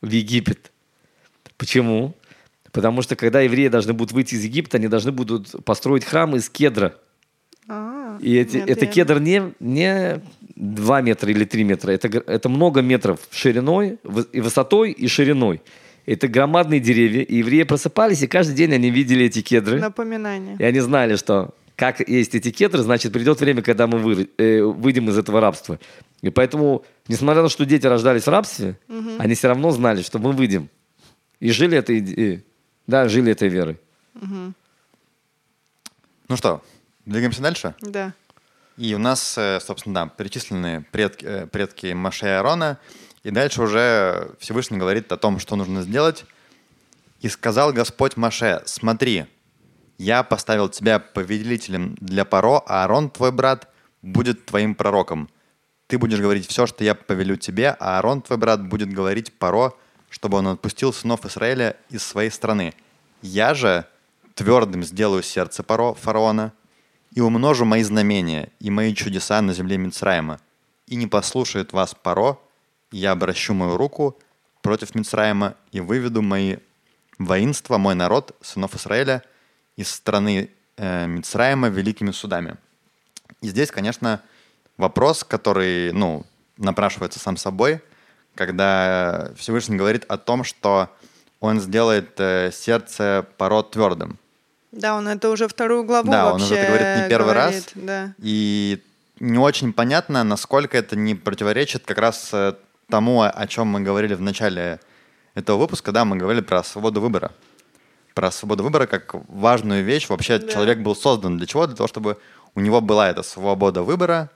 в Египет. Почему? Потому что когда евреи должны будут выйти из Египта, они должны будут построить храм из кедра. А, и эти, нет, это я... кедр не, не 2 метра или 3 метра. Это, это много метров шириной, и высотой, и шириной. Это громадные деревья. И евреи просыпались, и каждый день они видели эти кедры. Напоминание. И они знали, что как есть эти кедры, значит, придет время, когда мы вы, э, выйдем из этого рабства. И поэтому, несмотря на то, что дети рождались в рабстве, угу. они все равно знали, что мы выйдем. И жили этой, э, да, жили этой верой. Угу. Ну что, двигаемся дальше? Да. И у нас, э, собственно, да, перечислены предки, э, предки Маше и Аарона. И дальше уже Всевышний говорит о том, что нужно сделать. «И сказал Господь Маше, смотри, я поставил тебя повелителем для Паро, а Аарон, твой брат, будет твоим пророком. Ты будешь говорить все, что я повелю тебе, а Аарон, твой брат, будет говорить Паро, чтобы он отпустил сынов Израиля из своей страны. Я же твердым сделаю сердце Паро, фараона, и умножу мои знамения и мои чудеса на земле Мицраима, и не послушает вас Паро, и я обращу мою руку против Мицраима и выведу мои воинства, мой народ, сынов Израиля, из страны э, Мицраима великими судами. И здесь, конечно, вопрос, который, ну, напрашивается сам собой, когда Всевышний говорит о том, что он сделает э, сердце пород твердым. Да, он это уже вторую главу Да, он вообще уже это говорит не первый говорит, раз. Да. И не очень понятно, насколько это не противоречит как раз э, тому, о чем мы говорили в начале этого выпуска, да, мы говорили про свободу выбора. Про свободу выбора как важную вещь. Вообще Да. человек был создан для чего? Для того, чтобы у него была эта свобода выбора,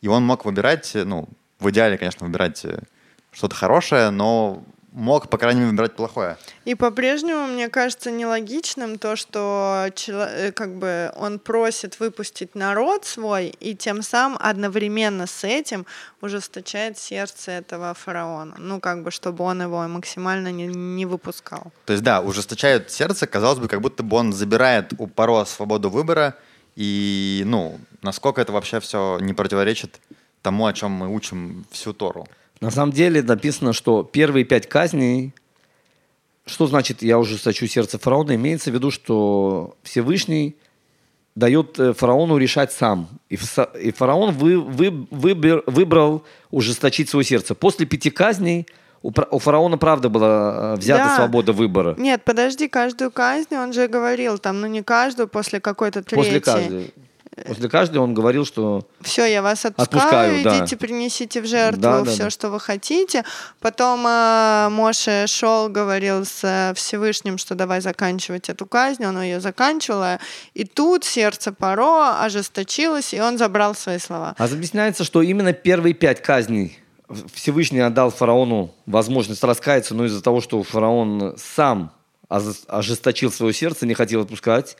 и он мог выбирать, э, ну, в идеале, конечно, выбирать э, что-то хорошее, но мог, по крайней мере, выбирать плохое. И по-прежнему мне кажется нелогичным то, что э, как бы он просит выпустить народ свой, и тем самым одновременно с этим ужесточает сердце этого фараона. Ну, как бы, чтобы он его максимально не, не выпускал. То есть, да, ужесточает сердце, казалось бы, как будто бы он забирает у Паро свободу выбора, и, ну, насколько это вообще все не противоречит тому, о чем мы учим всю Тору. На самом деле написано, что первые пять казней, что значит «я ужесточу сердце фараона», имеется в виду, что Всевышний дает э, фараону решать сам. И, фараон вы- вы- выбер- выбрал ужесточить свое сердце. После пяти казней у фараона, правда, была э, взята Да. свобода выбора. Нет, подожди, каждую казнь, он же говорил там, ну не каждую, после какой-то третьей. После каждой. После каждой он говорил, что Все, я вас отпускаю, Отпускаю, да. идите, принесите в жертву Да, да, все, да. что вы хотите. Потом э, Моше шел, говорил с э, Всевышним, что давай заканчивать эту казнь, он ее заканчивал, и тут сердце Паро ожесточилось, и он забрал свои слова. А объясняется, что именно первые пять казней Всевышний отдал фараону возможность раскаяться, но из-за того, что фараон сам ожесточил свое сердце, не хотел отпускать,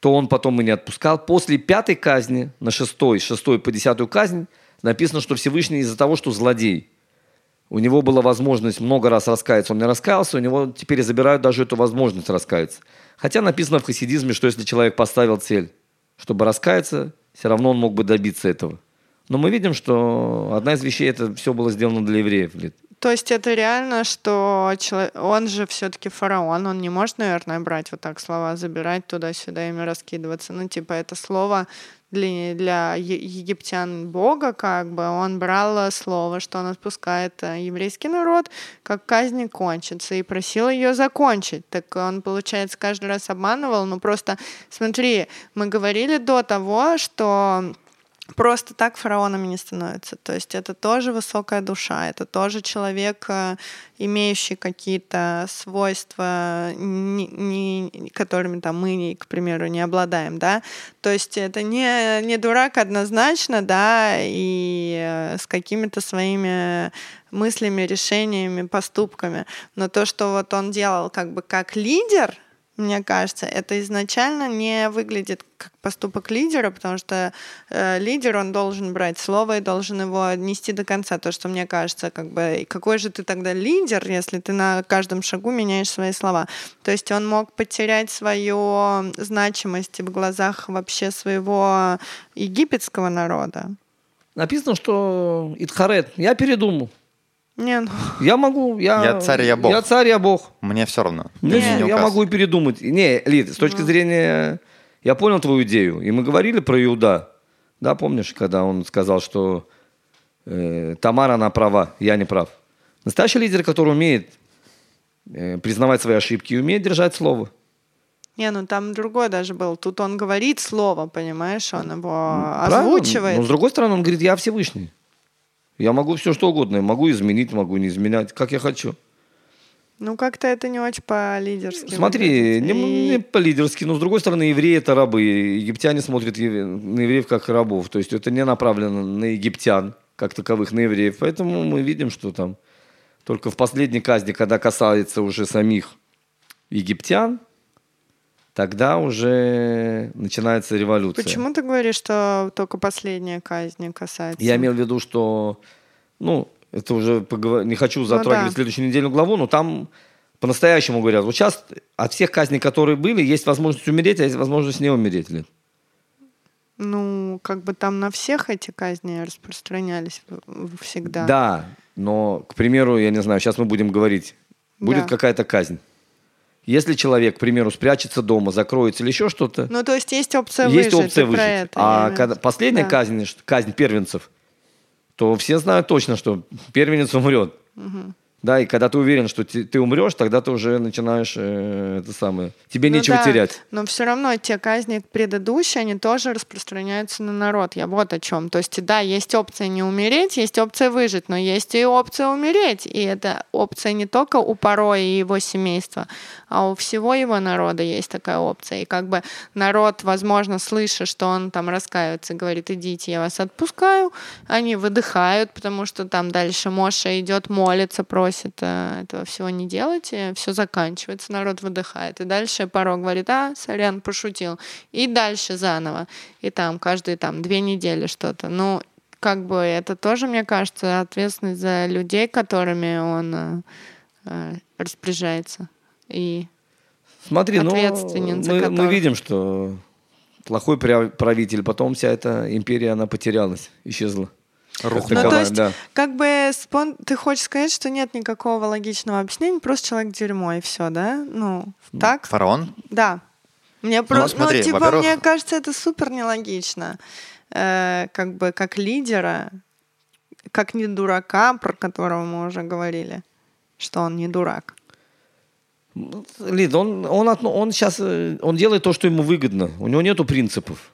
то он потом и не отпускал. После пятой казни, на шестой, шестой по десятую казнь, написано, что Всевышний из-за того, что злодей, у него была возможность много раз раскаяться, он не раскаялся, у него теперь забирают даже эту возможность раскаяться. Хотя написано в хасидизме, что если человек поставил цель, чтобы раскаяться, все равно он мог бы добиться этого. Но мы видим, что одна из вещей это все было сделано для евреев. То есть это реально, что чело- он же все-таки фараон, он не может, наверное, брать вот так слова, забирать туда-сюда, ими раскидываться. Ну, типа, это слово для, для египтян Бога, как бы, он брал э, слово, что он отпускает э, еврейский народ, как казнь кончится, и просил ее закончить. Так он, получается, каждый раз обманывал. Ну, просто, смотри, мы говорили до того, что просто так фараонами не становятся. То есть это тоже высокая душа, это тоже человек, э, имеющий какие-то свойства, не, не- которыми там мы, к примеру, не обладаем, да. То есть это не, не дурак однозначно, да, и э, с какими-то своими мыслями, решениями, поступками. Но то, что вот он делал как бы как лидер, мне кажется, это изначально не выглядит как поступок лидера, потому что э, лидер, он должен брать слово и должен его нести до конца. То, что мне кажется, как бы, какой же ты тогда лидер, если ты на каждом шагу меняешь свои слова. То есть он мог потерять свою значимость в глазах вообще своего египетского народа. Написано, что Итхарет, я передумал. Не, ну, Я могу, я, Я царь, я бог. Я царь, я бог. Мне все равно. Не, не я могу и передумать. Не, Лид, с точки зрения... Я понял твою идею. И мы говорили про Иуда. Да, помнишь, когда он сказал, что э, Тамара, она права, я не прав. Настоящий лидер, который умеет э, признавать свои ошибки и умеет держать слово. не, ну там другой даже был. Тут он говорит слово, понимаешь, он его Правильно? озвучивает. Но с другой стороны, он говорит, я Всевышний. Я могу все что угодно. Я могу изменить, могу не изменять, как я хочу. Ну, как-то это не очень по-лидерски. Смотри, выглядит. не, не по-лидерски, но с другой стороны, евреи это рабы. Египтяне смотрят на евреев как рабов. То есть это не направлено на египтян, как таковых, на евреев. Поэтому мы видим, что там только в последней казни, когда касается уже самих египтян, тогда уже начинается революция. Почему ты говоришь, что только последняя казнь касается? Я имел в виду, что, ну, это уже поговор- не хочу затрагивать Ну да. следующую недельную главу, но там по-настоящему говорят, вот сейчас от всех казней, которые были, есть возможность умереть, а есть возможность не умереть. Лен. Ну, как бы там на всех эти казни распространялись всегда. Да, но, к примеру, я не знаю, сейчас мы будем говорить, будет Да. какая-то казнь. Если человек, к примеру, спрячется дома, закроется или еще что-то, Ну, то есть есть опция есть выжить. опция и про выжить. это а когда последняя Да. казнь, казнь первенцев, то все знают точно, что первенец умрет. Да, и когда ты уверен, что ты, ты умрешь, тогда ты уже начинаешь э, это самое. Тебе Ну нечего да, терять. Но все равно те казни предыдущие, они тоже распространяются на народ. Я вот о чем. То есть, да, есть опция не умереть, есть опция выжить, но есть и опция умереть. И эта опция не только у Пароя и его семейства, а у всего его народа есть такая опция. И как бы народ, возможно, слыша, что он там раскаивается, говорит, идите, я вас отпускаю, они выдыхают, потому что там дальше Моша идет, молится, просит э, этого всего не делать, все заканчивается, народ выдыхает. И дальше Паро говорит, а, сорян, пошутил. И дальше заново. И там каждые там две недели что-то. Ну, как бы это тоже, мне кажется, ответственность за людей, которыми он э, э, распоряжается. И Смотри, ну, ответственен за мы, мы видим, что плохой правитель, потом вся эта империя, она потерялась, исчезла. Как Ну, то есть, да. как бы спон... ты хочешь сказать, что нет никакого логичного объяснения, просто человек дерьмо и все, да? Ну, так? Фараон? Да. Мне просто, ну, смотри, типа, мне кажется, это супер нелогично. Э, как бы как лидера, как не дурака, про которого мы уже говорили, что он не дурак. Лид, он, он, отно- он сейчас он делает то, что ему выгодно. У него нету принципов.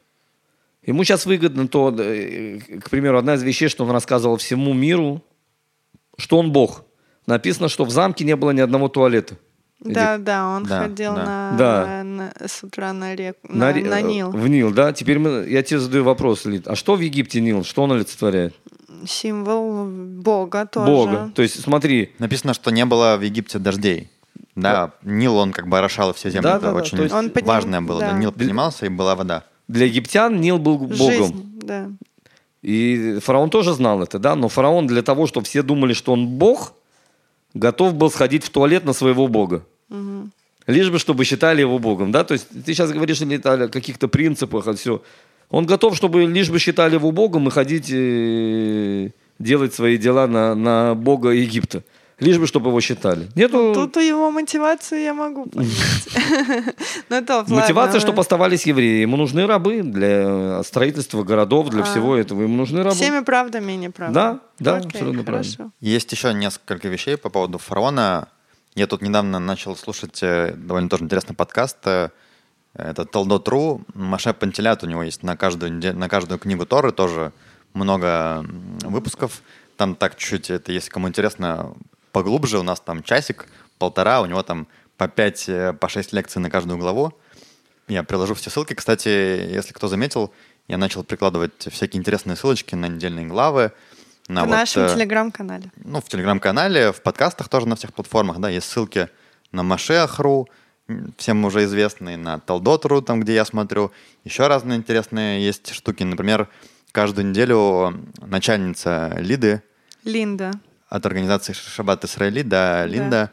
Ему сейчас выгодно то, э, к примеру, одна из вещей, что он рассказывал всему миру, что он Бог. Написано, что в замке не было ни одного туалета. Да, да, он Да, ходил да. На, Да. на- с утра на реку, на, ре- на э, Нил. В Нил, да. Теперь мы, я тебе задаю вопрос, Лид. А что в Египте Нил? Что он олицетворяет? Символ Бога тоже. Бога. То есть, смотри, Написано, что не было в Египте дождей. Да, Нил, он как бы орошал все земли. Да, это да, да, очень есть Он подним- важное было. да. да. Нил поднимался, и была вода. Для египтян Нил был Богом. Жизнь, да. И фараон тоже знал это, да, но фараон для того, чтобы все думали, что он бог, готов был сходить в туалет на своего бога. Лишь бы, чтобы считали его богом, да, то есть ты сейчас говоришь о каких-то принципах, а все. Он готов, чтобы лишь бы считали его богом и ходить э, делать свои дела на, на бога Египта. Лишь бы, чтобы его считали. Нету Тут у его мотивацию я могу понять. Ну, мотивация, чтобы оставались евреи. Ему нужны рабы для строительства городов, для А. всего этого. Ему нужны рабы. Всеми правдами и неправдами. Да, да, абсолютно правильно. хорошо. Есть еще несколько вещей по поводу фараона. Я тут недавно начал слушать э, довольно тоже интересный подкаст. э, Это Толдот.ру. Маше Пантелят у него есть на каждую, на каждую книгу Торы тоже много выпусков. Там так чуть-чуть, это если кому интересно, поглубже. У нас там часик, полтора, у него там по 5, по 6 лекций на каждую главу. Я приложу все ссылки. Кстати, если кто заметил, я начал прикладывать всякие интересные ссылочки на недельные главы. На В вот, нашем э, телеграм-канале. ну, в телеграм-канале, в подкастах тоже на всех платформах, да, есть ссылки на Машех.ру, всем уже известные, на Талдот.ру, там, где я смотрю. Еще разные интересные есть штуки. Например, каждую неделю начальница Лиды Линда. От организации Шаббат Исраили, да, Линда.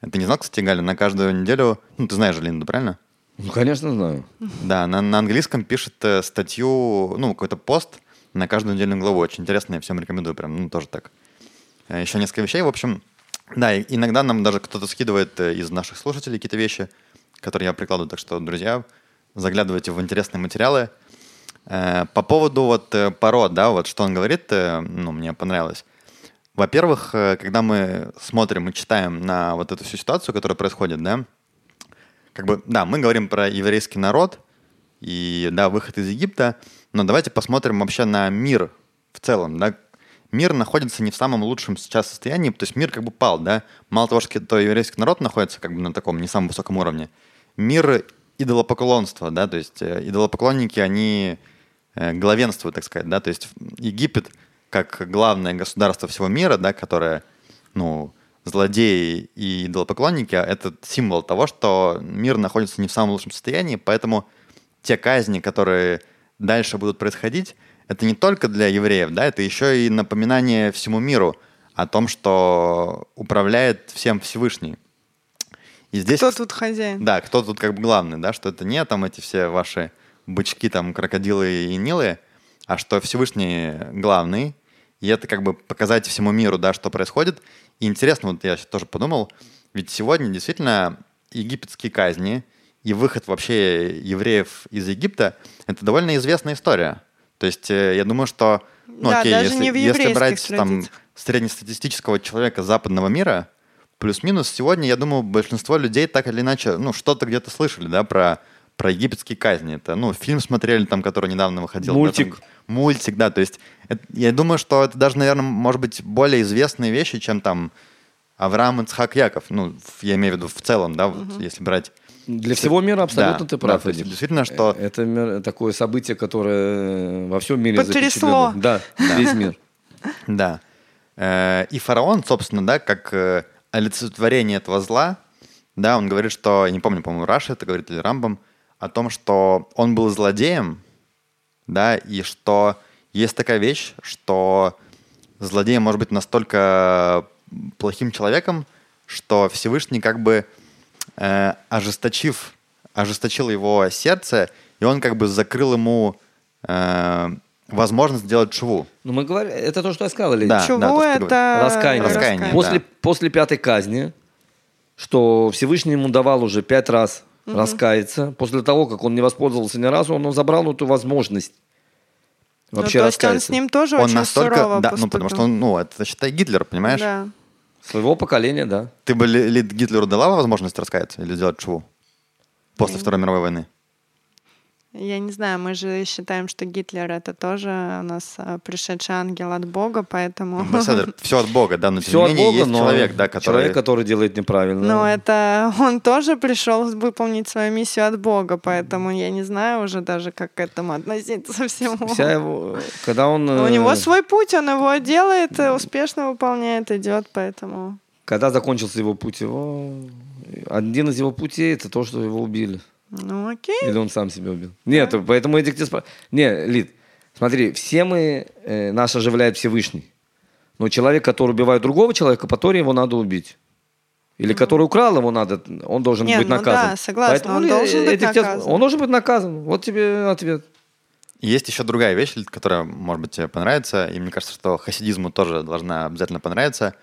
Ты не знал, кстати, Галя, на каждую неделю, ну, ты знаешь же Линду, правильно? Ну, конечно, знаю. Да, на, на английском пишет э, статью, ну, какой-то пост на каждую недельную главу. Очень интересно, я всем рекомендую, прям, ну, тоже так. Э, Еще несколько вещей, в общем. Да, иногда нам даже кто-то скидывает э, из наших слушателей какие-то вещи, которые я прикладываю. Так что, друзья, заглядывайте в интересные материалы. По поводу вот пород, да, вот что он говорит, ну, мне понравилось. Во-первых, э, когда мы смотрим и читаем на вот эту всю ситуацию, которая происходит, да, как бы, да, мы говорим про еврейский народ и, да, выход из Египта, но давайте посмотрим вообще на мир в целом, да. мир находится не в самом лучшем сейчас состоянии, то есть мир как бы пал, да. Мало того, что то еврейский народ находится как бы на таком не самом высоком уровне, мир идолопоклонства, да, то есть э, идолопоклонники, они э, главенствуют, так сказать, да, то есть Египет как главное государство всего мира, да, которое, ну, злодеи и идолопоклонники, а это символ того, что мир находится не в самом лучшем состоянии, поэтому те казни, которые дальше будут происходить, это не только для евреев, да, это еще и напоминание всему миру о том, что управляет всем Всевышний. И здесь, кто тут хозяин? Да, кто тут как бы главный, да, что это не там эти все ваши бычки, там, крокодилы и нилы, а что Всевышний главный, и это как бы показать всему миру, да, что происходит. И интересно, вот я тоже подумал, ведь сегодня действительно египетские казни и выход вообще евреев из Египта — это довольно известная история. То есть э, я думаю, что, ну да, окей, даже если, не в если брать там традициях. среднестатистического человека западного мира, плюс-минус, сегодня, я думаю, большинство людей так или иначе, ну, что-то где-то слышали, да, про, про египетские казни. Это, ну, фильм смотрели там, который недавно выходил. Мультик. Да, там, мультик, да, то есть это- я думаю, что это даже, наверное, может быть более известные вещи, чем там Авраам Ицхак Яков. Ну, я имею в виду в целом, да, вот, если брать Для всего мира абсолютно Да, ты да, прав. есть Эдик. действительно, что- Э, Это мир- такое событие, которое во всем мире Потрясло. запечатлено. Да, весь мир. Да. Э, И фараон, собственно, да, как э, олицетворение этого зла, да, он говорит, что, я не помню, по-моему, Раша это говорит или Рамбом, о том, что он был злодеем, да, и что есть такая вещь, что злодей может быть настолько плохим человеком, что Всевышний как бы э, ожесточив, ожесточил его сердце, и он как бы закрыл ему э, возможность сделать шву. Ну, мы говорим, это то, что я сказал, Леди. Да. Чего то, ты это? Раскаяние. Раскаяние, После, да. после пятой казни, что Всевышний ему давал уже пять раз раскаяться, после того, как он не воспользовался ни разу, он забрал эту возможность вообще ну, то есть он раскаяться. с ним тоже он очень настолько, сурово да, ну потому поступил. что он, ну это считай Гитлер, понимаешь? Да. Своего поколения, да. Ты бы ли, ли Гитлеру дала возможность раскаяться или сделать шву после Второй мировой войны? Я не знаю, мы же считаем, что Гитлер это тоже у нас а, пришедший ангел от Бога, поэтому... Амбассадор, все от Бога, да, но тем Все не от менее Бога, есть но человек, да, который... человек, который делает неправильно. Но это он тоже пришел выполнить свою миссию от Бога, поэтому я не знаю уже даже, как к этому относиться всему. Вся его, когда он, У э, него свой путь, он его делает, э, успешно выполняет, идет, поэтому... когда закончился его путь, его один из его путей это то, что его убили. Ну окей. Или он сам себя убил? Нет, поэтому Эдик тебе спрашивает. Не, Лид, смотри, все мы, э, нас оживляет Всевышний. Но человек, который убивает другого человека, который его надо убить. Или который украл его надо, он должен Не, быть ну наказан. да, согласна, он Ли- должен быть наказан. Он должен быть наказан. Вот тебе ответ. Есть еще другая вещь, Лид, которая, может быть, тебе понравится, и мне кажется, что хасидизму тоже должна обязательно понравиться.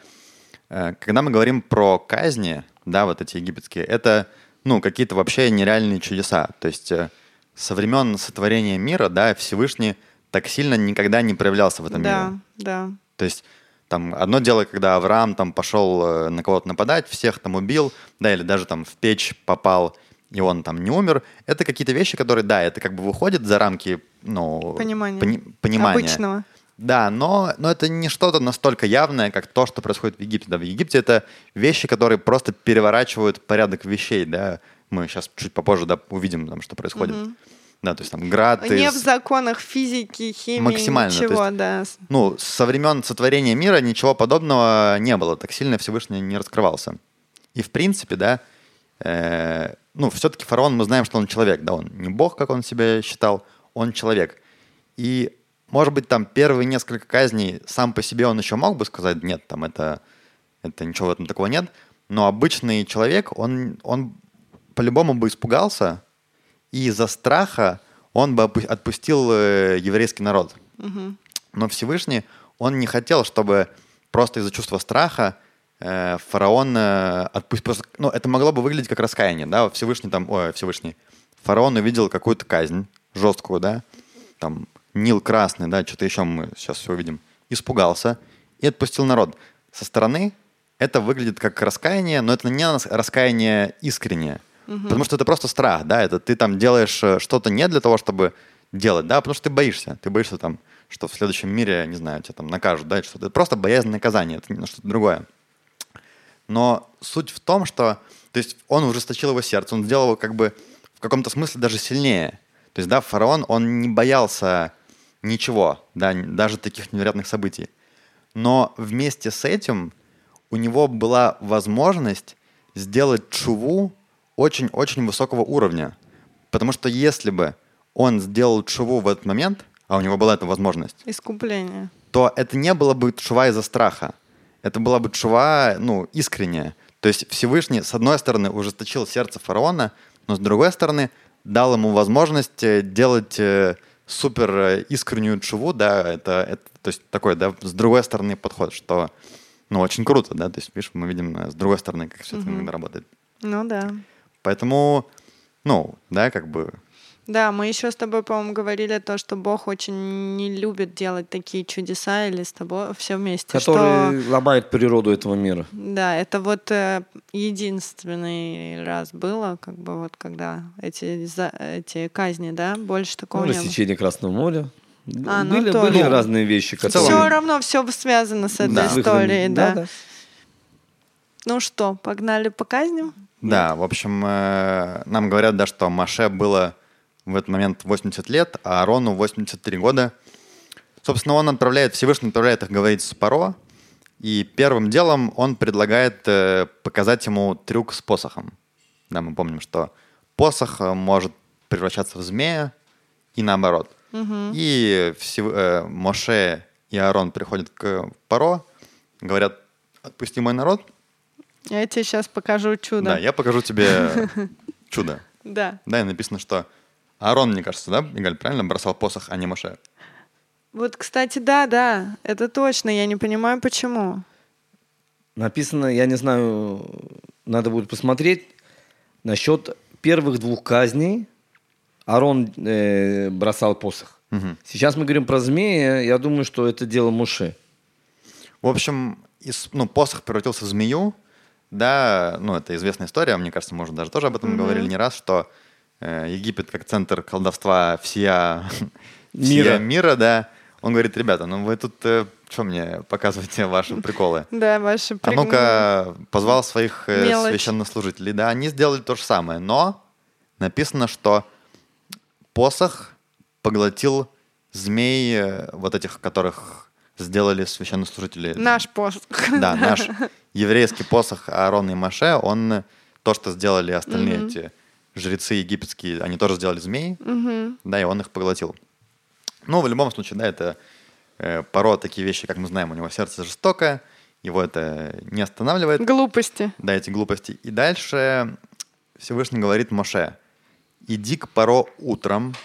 Э, Когда мы говорим про казни, да, вот эти египетские, это, ну, какие-то вообще нереальные чудеса. То есть э, со времен сотворения мира, да, Всевышний так сильно никогда не проявлялся в этом Да, мире. да. То есть там одно дело, когда Авраам там пошел э, на кого-то нападать, всех там убил, да, или даже там в печь попал, и он там не умер. Это какие-то вещи, которые, да, это как бы выходит за рамки, ну, Понимания. пони- понимания. Обычного. Да, но, но это не что-то настолько явное, как то, что происходит в Египте. Да, в Египте это вещи, которые просто переворачивают порядок вещей, да. Мы сейчас чуть попозже да, увидим, там, что происходит. Да, то есть там град Не из- в законах физики, химии, Максимально, ничего, есть- да. ну, со времен сотворения мира ничего подобного не было. Так сильно Всевышний не раскрывался. И в принципе, да, э, ну, все-таки фараон, мы знаем, что он человек, да, он не бог, как он себя считал, он человек. И, может быть, там первые несколько казней сам по себе он еще мог бы сказать, нет, там это, это ничего в этом такого нет, но обычный человек, он, он по-любому бы испугался, и из-за страха он бы отпустил э, еврейский народ. Но Всевышний, он не хотел, чтобы просто из-за чувства страха э, фараон э, отпустил... Ну, это могло бы выглядеть как раскаяние, да? Всевышний там... Ой, Всевышний. Фараон увидел какую-то казнь жесткую, да? Там Нил красный, да, что-то еще мы сейчас все увидим. Испугался и отпустил народ. Со стороны это выглядит как раскаяние, но это не раскаяние искреннее. Потому что это просто страх, да, это ты там делаешь э, что-то не для того, чтобы делать, да, потому что ты боишься. Ты боишься там, что в следующем мире, не знаю, тебя там накажут, да, что-то. Это просто боязнь наказания, это не что-то другое. Но суть в том, что, то есть он ужесточил его сердце, он сделал его как бы в каком-то смысле даже сильнее. То есть, да, фараон, он не боялся ничего, да, даже таких невероятных событий. Но вместе с этим у него была возможность сделать чуву очень-очень высокого уровня. Потому что если бы он сделал чуву в этот момент, а у него была эта возможность, Искупление. то это не было бы чува из-за страха. Это была бы чува, ну, искренняя. То есть Всевышний, с одной стороны, ужесточил сердце фараона, но с другой стороны, дал ему возможность э, делать э, супер э, искреннюю чуву, да, это, это, то есть такой, да, с другой стороны подход, что, ну, очень круто, да, то есть, видишь, мы видим э, с другой стороны, как все это иногда работает. Ну да. Поэтому, ну, да, как бы, Да, мы еще с тобой, по-моему, говорили то, что Бог очень не любит делать такие чудеса или с тобой все вместе. Который Что, ломает природу этого мира. да, это вот э, единственный раз было, как бы вот когда эти, за- эти казни, да, больше такого Ну, не было. Красного моря. А, ну были, тоже. были разные вещи, которые... Все равно все связано с этой Да. историей, да. да. Ну что, погнали по казням? Да, в общем, э, нам говорят, да, что Маше было в этот момент 80 лет, а Аарону 83 года. Собственно, он отправляет, Всевышний отправляет их говорить с Паро, и первым делом он предлагает э, показать ему трюк с посохом. Да, мы помним, что посох э, может превращаться в змея и наоборот. И Всев- э, Моше и Аарон приходят к Паро, говорят, отпусти мой народ, Я тебе сейчас покажу чудо. да, я покажу тебе чудо. Да. Да, и написано, что Аарон, мне кажется, да, Игаль, правильно бросал посох, а не Моше? Вот, кстати, да, да, это точно. Я не понимаю, почему. Написано, я не знаю, надо будет посмотреть, насчет первых двух казней Арон э, бросал посох. Мгм. Сейчас мы говорим про змея, я думаю, что это дело Муше. В общем, из- ну, посох превратился в змею, да, ну, это известная история, мне кажется, мы уже даже тоже об этом говорили не раз, что Египет как центр колдовства всея Мира. мира. мира, да, он говорит, ребята, ну вы тут что мне показываете ваши приколы? Да, ваши А приг- ну-ка, позвал своих э, Мелочь. священнослужителей. Да, они сделали то же самое, но написано, что посох поглотил змей, э, вот этих, которых сделали священнослужители. Наш посох. Да, наш еврейский посох Аарона и Маше, он э, то, что сделали остальные эти жрецы египетские, они тоже сделали змей, да, и он их поглотил. Ну, в любом случае, да, это э, Паро, такие вещи, как мы знаем, у него сердце жестокое, его это не останавливает, Глупости. да, эти глупости. И дальше Всевышний говорит Моше, иди к Паро утром,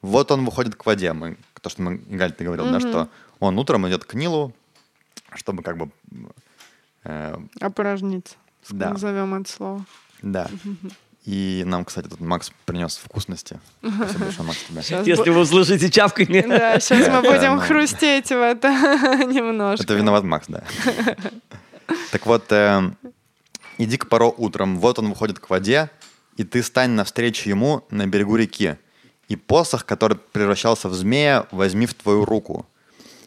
вот он выходит к воде. Мы, то, что мы, Игаль, ты говорил, да, что он утром идет к Нилу, чтобы как бы... э, Опорожниться. Да. Назовем это слово. да. И нам, кстати, тут Макс принес вкусности. Спасибо большое, Макс, тебе. Щас Если бу- вы услышите чавканье. Да, сейчас мы будем хрустеть в это немножко. Это виноват Макс, да. Так вот, э, иди к Паро утром, вот он выходит к воде, и ты стань навстречу ему на берегу реки. И посох, который превращался в змея, возьми в твою руку.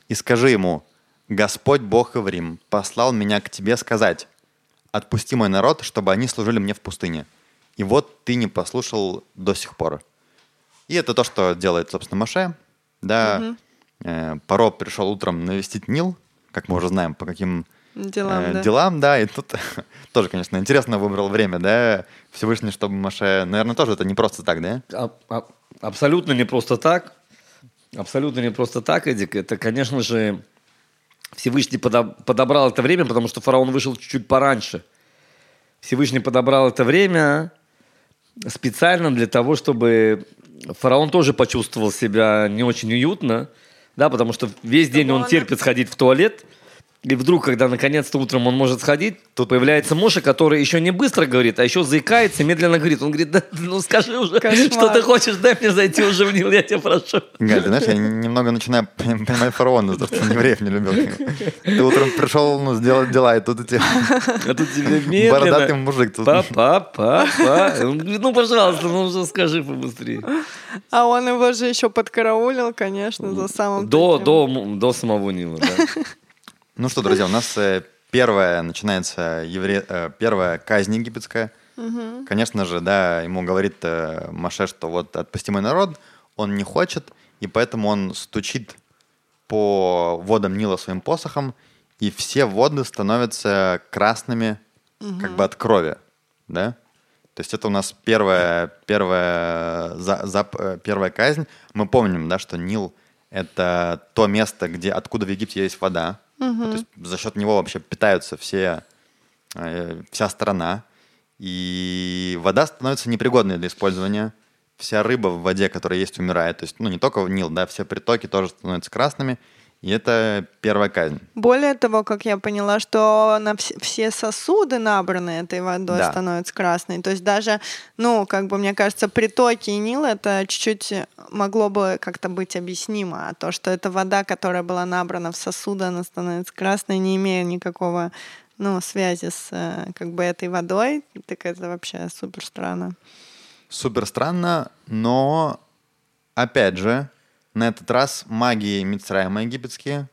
И скажи ему, Господь Бог Иврим послал меня к тебе сказать, отпусти мой народ, чтобы они служили мне в пустыне. И вот ты не послушал до сих пор. И это то, что делает, собственно, Маше. Да, э, Паро пришел утром навестить Нил, как мы уже знаем, по каким Делам, э, да. делам, да, и тут тоже, конечно, интересно выбрал время, да, Всевышний, чтобы Маше, наверное, тоже это не просто так, да? А- а- Абсолютно не просто так. Абсолютно не просто так, Эдик. Это, конечно же, Всевышний подо- подобрал это время, потому что фараон вышел чуть-чуть пораньше. Всевышний подобрал это время специально для того, чтобы фараон тоже почувствовал себя не очень уютно, да, потому что весь день он он- терпит сходить в туалет, И вдруг, когда наконец-то утром он может сходить, тут появляется Моша, который еще не быстро говорит, а еще заикается, медленно говорит. Он говорит, да, ну скажи уже, Кошмар. что ты хочешь, дай мне зайти уже в Нил, я тебя прошу. Галь, ты знаешь, я немного начинаю пон- понимать фараона, за то, что он евреев не любил. Ты утром пришел, ну, сделать дела, и тут эти А тут тебе медленно... бородатый мужик. Тут... Папа, папа. Он говорит, ну, пожалуйста, ну уже скажи побыстрее. А он его же еще подкараулил, конечно, за самым До, таким. до, до самого Нила, да. Ну что, друзья, у нас э, первая начинается евре... э, первая казнь египетская. Конечно же, да, ему говорит э, Маше, что вот отпусти мой народ, он не хочет, и поэтому он стучит по водам Нила своим посохом, и все воды становятся красными, как бы от крови, да? То есть это у нас первая, первая, за- э, первая казнь. Мы помним, да, что Нил — это то место, где, откуда в Египте есть вода. То есть за счет него вообще питаются все, э, вся страна. И вода становится непригодной для использования. Вся рыба в воде, которая есть, умирает. То есть, ну, не только в Нил, да, все притоки тоже становятся красными. И это первая казнь. Более того, как я поняла, что на вс- все сосуды, набранные этой водой, Да. становятся красными. То есть даже, ну, как бы, мне кажется, притоки и Нил это чуть-чуть могло бы как-то быть объяснимо. А то, что это вода, которая была набрана в сосуды, она становится красной, не имея никакого ну, связи с э, как бы этой водой, так это вообще супер странно. Супер странно, но опять же, на этот раз маги Мицраима египетские,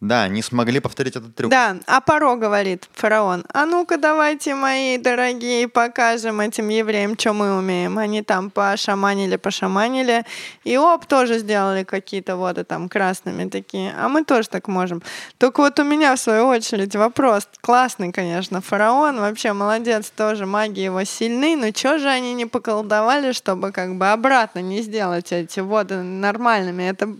да, не смогли повторить этот трюк. Да, а Паро говорит, фараон, а ну-ка давайте, мои дорогие, покажем этим евреям, что мы умеем. Они там пошаманили, пошаманили, и оп, тоже сделали какие-то воды там красными такие, а мы тоже так можем. Только вот у меня, в свою очередь, вопрос. Классный, конечно, фараон, вообще молодец, тоже маги его сильны, но что же они не поколдовали, чтобы как бы обратно не сделать эти воды нормальными? Это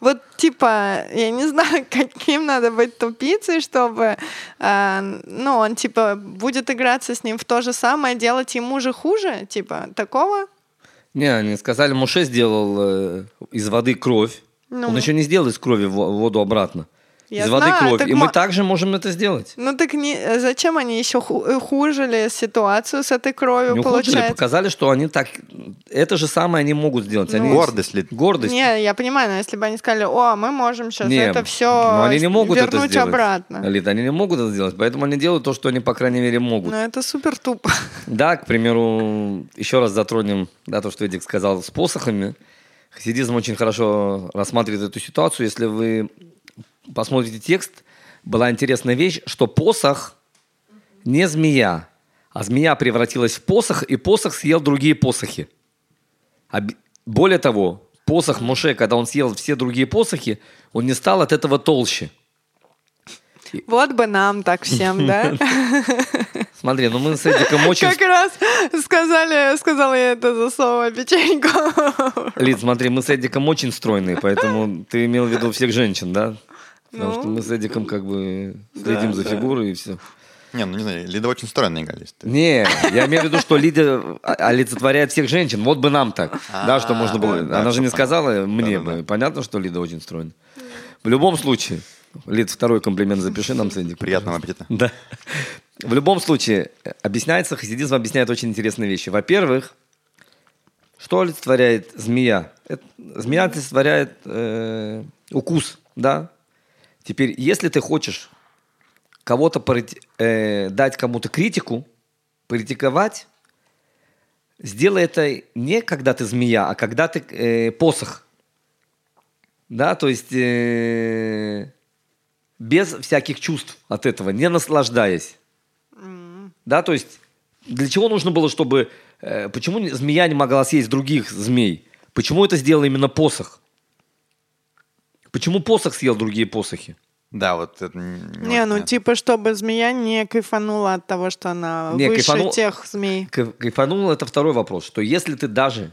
вот типа, я не знаю, каким надо быть тупицей, чтобы, э, ну, он типа будет играться с ним в то же самое, делать ему же хуже, типа такого. Не, они сказали, Муше сделал э, из воды кровь. Ну. Он еще не сделал из крови во- воду обратно. Я из воды знаю, кровь. так И мы также можем это сделать. Ну так не, зачем они еще ху- хужили ситуацию с этой кровью, Не ухудшили, получается? показали, что они так... Это же самое они могут сделать. Ну, Они... Гордость ли? Гордость. Не, я понимаю, но если бы они сказали, о, мы можем сейчас Не, это все но они не могут это вернуть сделать. обратно. Алит, они не могут это сделать, поэтому они делают то, что они, по крайней мере, могут. Но это супер тупо. Да, к примеру, еще раз затронем да, то, что Эдик сказал с посохами. Хасидизм очень хорошо рассматривает эту ситуацию. Если вы посмотрите текст, была интересная вещь, что посох не змея, а змея превратилась в посох, и посох съел другие посохи. А более того, посох Моше, когда он съел все другие посохи, он не стал от этого толще. Вот бы нам так всем, да? Смотри, ну мы с Эдиком очень... Как раз сказали, сказала я это засовывая печеньку. Лид, смотри, мы с Эдиком очень стройные, поэтому ты имел в виду всех женщин, да? Потому Ну. что мы с Эдиком как бы следим Да, за да. фигурой и все. Не, ну не знаю, Лида очень стройная Галь. Не, я имею в виду, что Лидия о- олицетворяет всех женщин. Вот бы нам так. Да, что можно было. Она же не сказала мне бы. Понятно, что Лида очень стройная. В любом случае, Лид, второй комплимент запиши нам с Эдиком. Приятного аппетита. Да. В любом случае, объясняется, хасидизм объясняет очень интересные вещи. Во-первых, что олицетворяет змея? Это- змея олицетворяет э, укус, да? Теперь, если ты хочешь кого-то э, дать кому-то критику, критиковать, сделай это не когда ты змея, а когда ты э, посох. Да, то есть э, без всяких чувств от этого, не наслаждаясь. Да, то есть для чего нужно было, чтобы... э, почему змея не могла съесть других змей? Почему это сделал именно посох? Почему посох съел другие посохи? Да, вот это не, Не, очень ну понятно. типа, чтобы змея не кайфанула от того, что она Не, выше кайфану- тех змей. Кайф- Кайфанул это второй вопрос, что если ты даже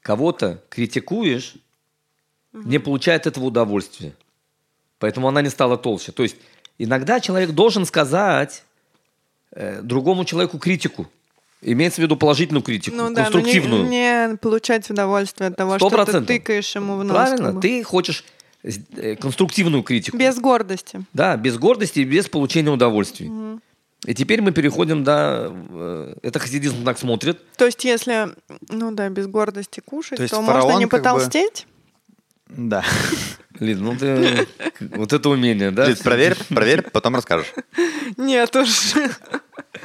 кого-то критикуешь, не получает этого удовольствия. Поэтому она не стала толще. То есть иногда человек должен сказать э, другому человеку критику. Имеется в виду положительную критику, Ну да, но не, конструктивную. не получать удовольствие от того, Сто что ты тыкаешь ему в нос. Правильно, ты хочешь конструктивную критику. Без гордости. Да, без гордости и без получения удовольствий. И теперь мы переходим, да, э, это хасидизм так смотрит. То есть, если, ну да, без гордости кушать, То то, есть можно не как бы- потолстеть? Да. Лид, ну ты... Вот это умение, да? Лид, проверь, проверь, потом расскажешь. Нет уж.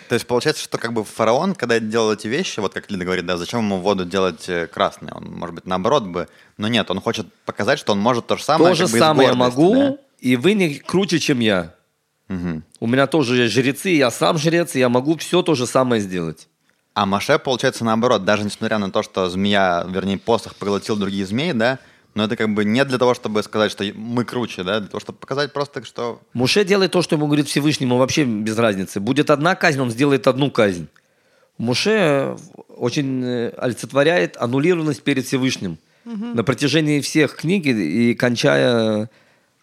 То есть получается, что как бы фараон, когда делал эти вещи, вот как Лида говорит, да, зачем ему воду делать э, красной? Он, может быть, наоборот бы, но нет, он хочет показать, что он может то же самое. То же как бы самое я могу, да? и вы не круче, чем я. Мгм. У меня тоже есть жрецы, я сам жрец, и я могу все то же самое сделать. А Маше, получается, наоборот, даже несмотря на то, что змея, вернее, посох поглотил другие змеи, да, но это как бы не для того, чтобы сказать, что мы круче, да, для того, чтобы показать просто, что Муше делает то, что ему говорит Всевышний, ему вообще без разницы. Будет одна казнь, он сделает одну казнь. Муше очень э, олицетворяет аннулированность перед Всевышним. На протяжении всех книг и кончая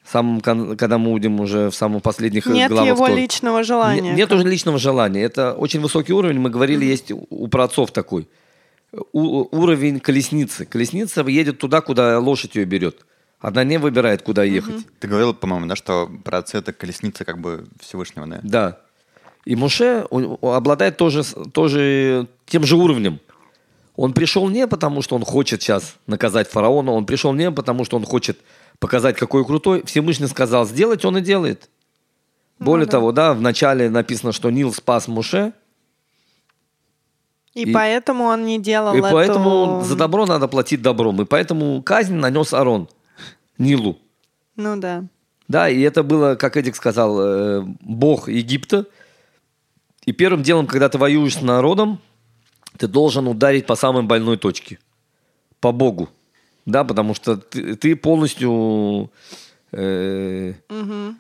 самым, кон- когда мы будем уже в самых последних э, Нет главах его Торы. личного желания. Не- Нет уже личного желания. Это очень высокий уровень. Мы говорили, есть у- у праотцов такой. У- уровень колесницы. Колесница едет туда, куда лошадь ее берет. Она не выбирает, куда ехать. ты говорил, по-моему, да, что праотцы это колесница как бы Всевышнего, да? Да. И Муше он- он обладает тоже, тоже тем же уровнем. Он пришел не потому, что он хочет сейчас наказать фараона, он пришел не потому, что он хочет показать, какой крутой. Всевышний сказал сделать, он и делает. Более да. того, да, в начале написано, что Нил спас Муше, И, И- поэтому он не делал и эту- поэтому за добро надо платить добром. И поэтому казнь нанес Арон Нилу. Ну да. Да, и это было, как Эдик сказал, э, бог Египта. И первым делом, когда ты воюешь с народом, ты должен ударить по самой больной точке. По Богу. Да, потому что ты, ты полностью э,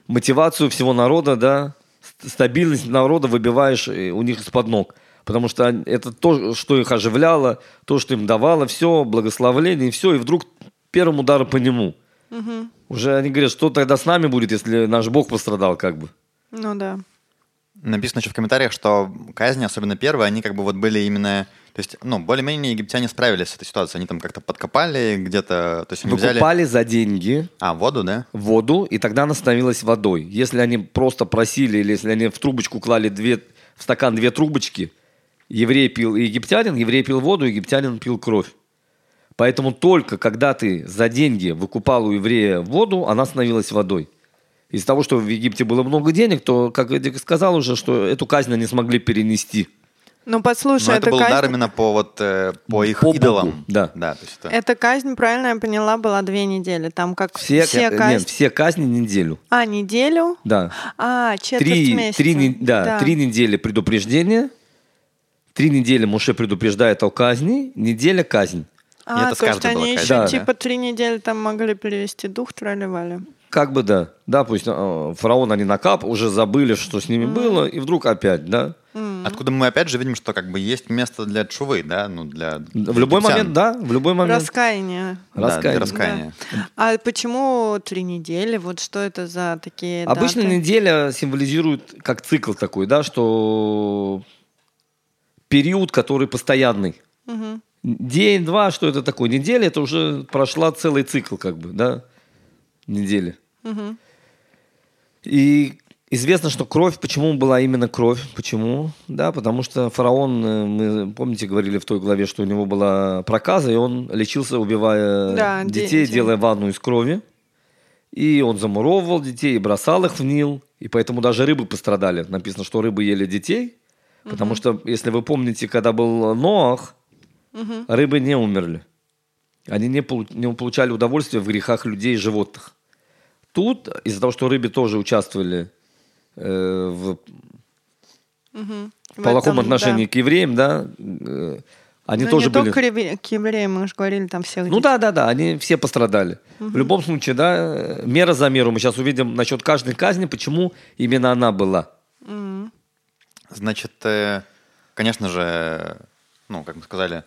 мотивацию всего народа, да, ст- стабильность народа выбиваешь э, у них из-под ног. Потому что это то, что их оживляло, то, что им давало, все, благословление, и все. И вдруг первым ударом по нему. Уже они говорят, что тогда с нами будет, если наш Бог пострадал, как бы. Ну да. Написано еще в комментариях, что казни, особенно первые, они как бы вот были именно... То есть, ну, более-менее египтяне справились с этой ситуацией. Они там как-то подкопали где-то... То есть они взяли... Выкупали за деньги А, воду, да? воду, и тогда она становилась водой. Если они просто просили, или если они в трубочку клали две, в стакан две трубочки, еврей пил египтянин, еврей пил воду, египтянин пил кровь. Поэтому только когда ты за деньги выкупал у еврея воду, она становилась водой. Из-за того, что в Египте было много денег, то, как Эдик сказал уже, что эту казнь они смогли перенести. Ну послушай, Но это эта был казнь... удар именно по вот э, по их По Богу, идолам. да. Да, то есть это... Эта казнь, правильно я поняла, была две недели. Там как все, Все, казни... нет, все казни неделю. А, неделю? Да. А, четверть три, месяца. три, не- да, три недели предупреждения, три недели Муше предупреждает о казни, неделя казнь. А, это то есть они еще да. типа три недели там могли перевести дух, тролливали. Как бы да. Да, пусть э, фараон они накап, уже забыли, что с ними было, и вдруг опять, да. Откуда мы опять же видим, что как бы есть место для чувы, да, ну для В любой египтян. момент, да, в любой момент. Раскаяние. Да, для Раскаяние. раскаяния. А почему три недели? Вот что это за такие Обычно даты? неделя символизирует как цикл такой, да, что период, который постоянный. Мгм. День, два, что это такое? Неделя, это уже прошла целый цикл, как бы, да, недели. Мгм. И известно, что кровь, почему была именно кровь? Почему? Да, потому что фараон, э, мы, помните, говорили в той главе, что у него была проказа, и он лечился, убивая Да, де- детей, де- делая ванну из крови. И он замуровывал детей и бросал их в Нил. И поэтому даже рыбы пострадали. Написано, что рыбы ели детей. Потому что, если вы помните, когда был Ноах, рыбы не умерли. Они не, полу- не получали удовольствия в грехах людей и животных. Тут, из-за того, что рыбы тоже участвовали э, в. В плохом этом, отношении да. к евреям, да, э, они Ну, тоже не были... только к евреям, мы же говорили, там всех Ну да, да, да, они все пострадали. В любом случае, да, мера за меру. Мы сейчас увидим насчет каждой казни, почему именно она была. Значит, э, конечно же, ну, как мы сказали,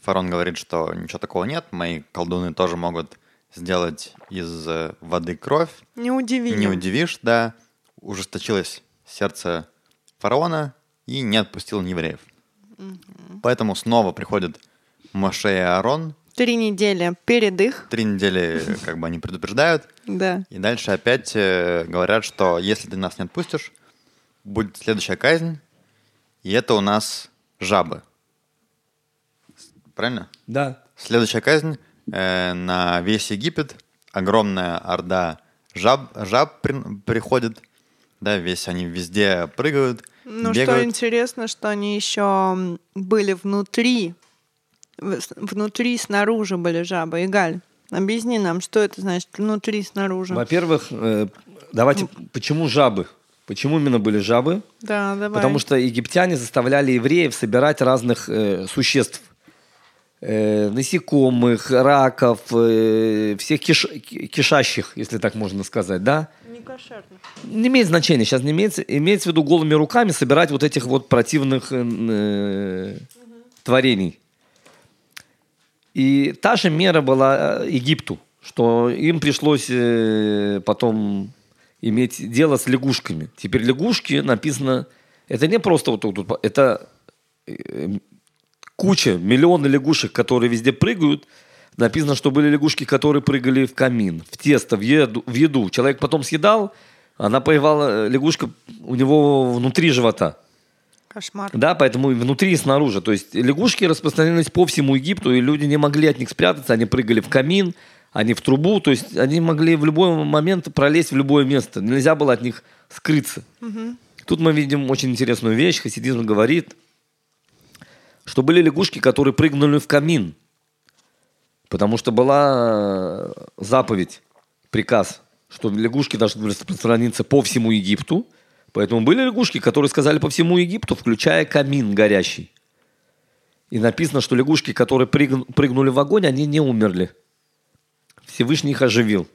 фарон говорит, что ничего такого нет, мои колдуны тоже могут сделать из э, воды кровь. Не удивили. Не удивишь, да. Ужесточилось сердце фараона и не отпустил евреев. Поэтому снова приходят Моше и Аарон Три недели перед их. Три недели как бы они предупреждают. Да. И дальше опять э, говорят, что если ты нас не отпустишь, будет следующая казнь, и это у нас жабы. Правильно? Да. Следующая казнь э, на весь Египет. Огромная орда жаб, жаб при- приходит. Да, весь они везде прыгают, Ну, бегают. что интересно, что они еще были внутри, внутри, снаружи были жабы. Игаль, объясни нам, что это значит внутри, снаружи. Во-первых, э, давайте, почему жабы? Почему именно были жабы? Да, давай. Потому что египтяне заставляли евреев собирать разных э, существ. Э, насекомых, раков, э, всех киш- ки- кишащих, если так можно сказать, да? Не. Не имеет значения, сейчас не имеется, имеется в виду голыми руками собирать вот этих вот противных э, э, творений. И та же мера была э, Египту, что им пришлось э, потом иметь дело с лягушками. Теперь лягушки написано, это не просто вот тут, это э, куча, миллионы лягушек, которые везде прыгают. Написано, что были лягушки, которые прыгали в камин, в тесто, в еду. В еду. Человек потом съедал, она поевала, э, лягушка у него внутри живота. Кошмар. Да, поэтому и внутри и снаружи. То есть лягушки распространились по всему Египту, и люди не могли от них спрятаться. Они прыгали в камин, они в трубу. То есть они могли в любой момент пролезть в любое место. Нельзя было от них скрыться. Тут мы видим очень интересную вещь. Хасидизм говорит, что были лягушки, которые прыгнули в камин. Потому что была э, заповедь, приказ, что лягушки должны распространиться по всему Египту. Поэтому были лягушки, которые сказали по всему Египту, включая камин горящий. И написано, что лягушки, которые прыг- прыгнули в огонь, они не умерли. Всевышний их оживил.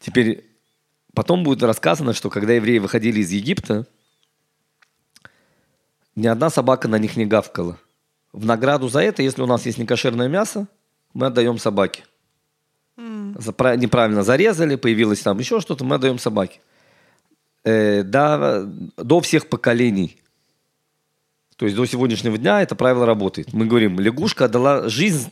Теперь потом будет рассказано, что когда евреи выходили из Египта, ни одна собака на них не гавкала. В награду за это, если у нас есть некошерное мясо, мы отдаем собаке. Запра- неправильно зарезали, появилось там еще что-то, мы отдаем собаке. Э, до, до всех поколений. То есть до сегодняшнего дня это правило работает. Мы говорим, лягушка отдала жизнь,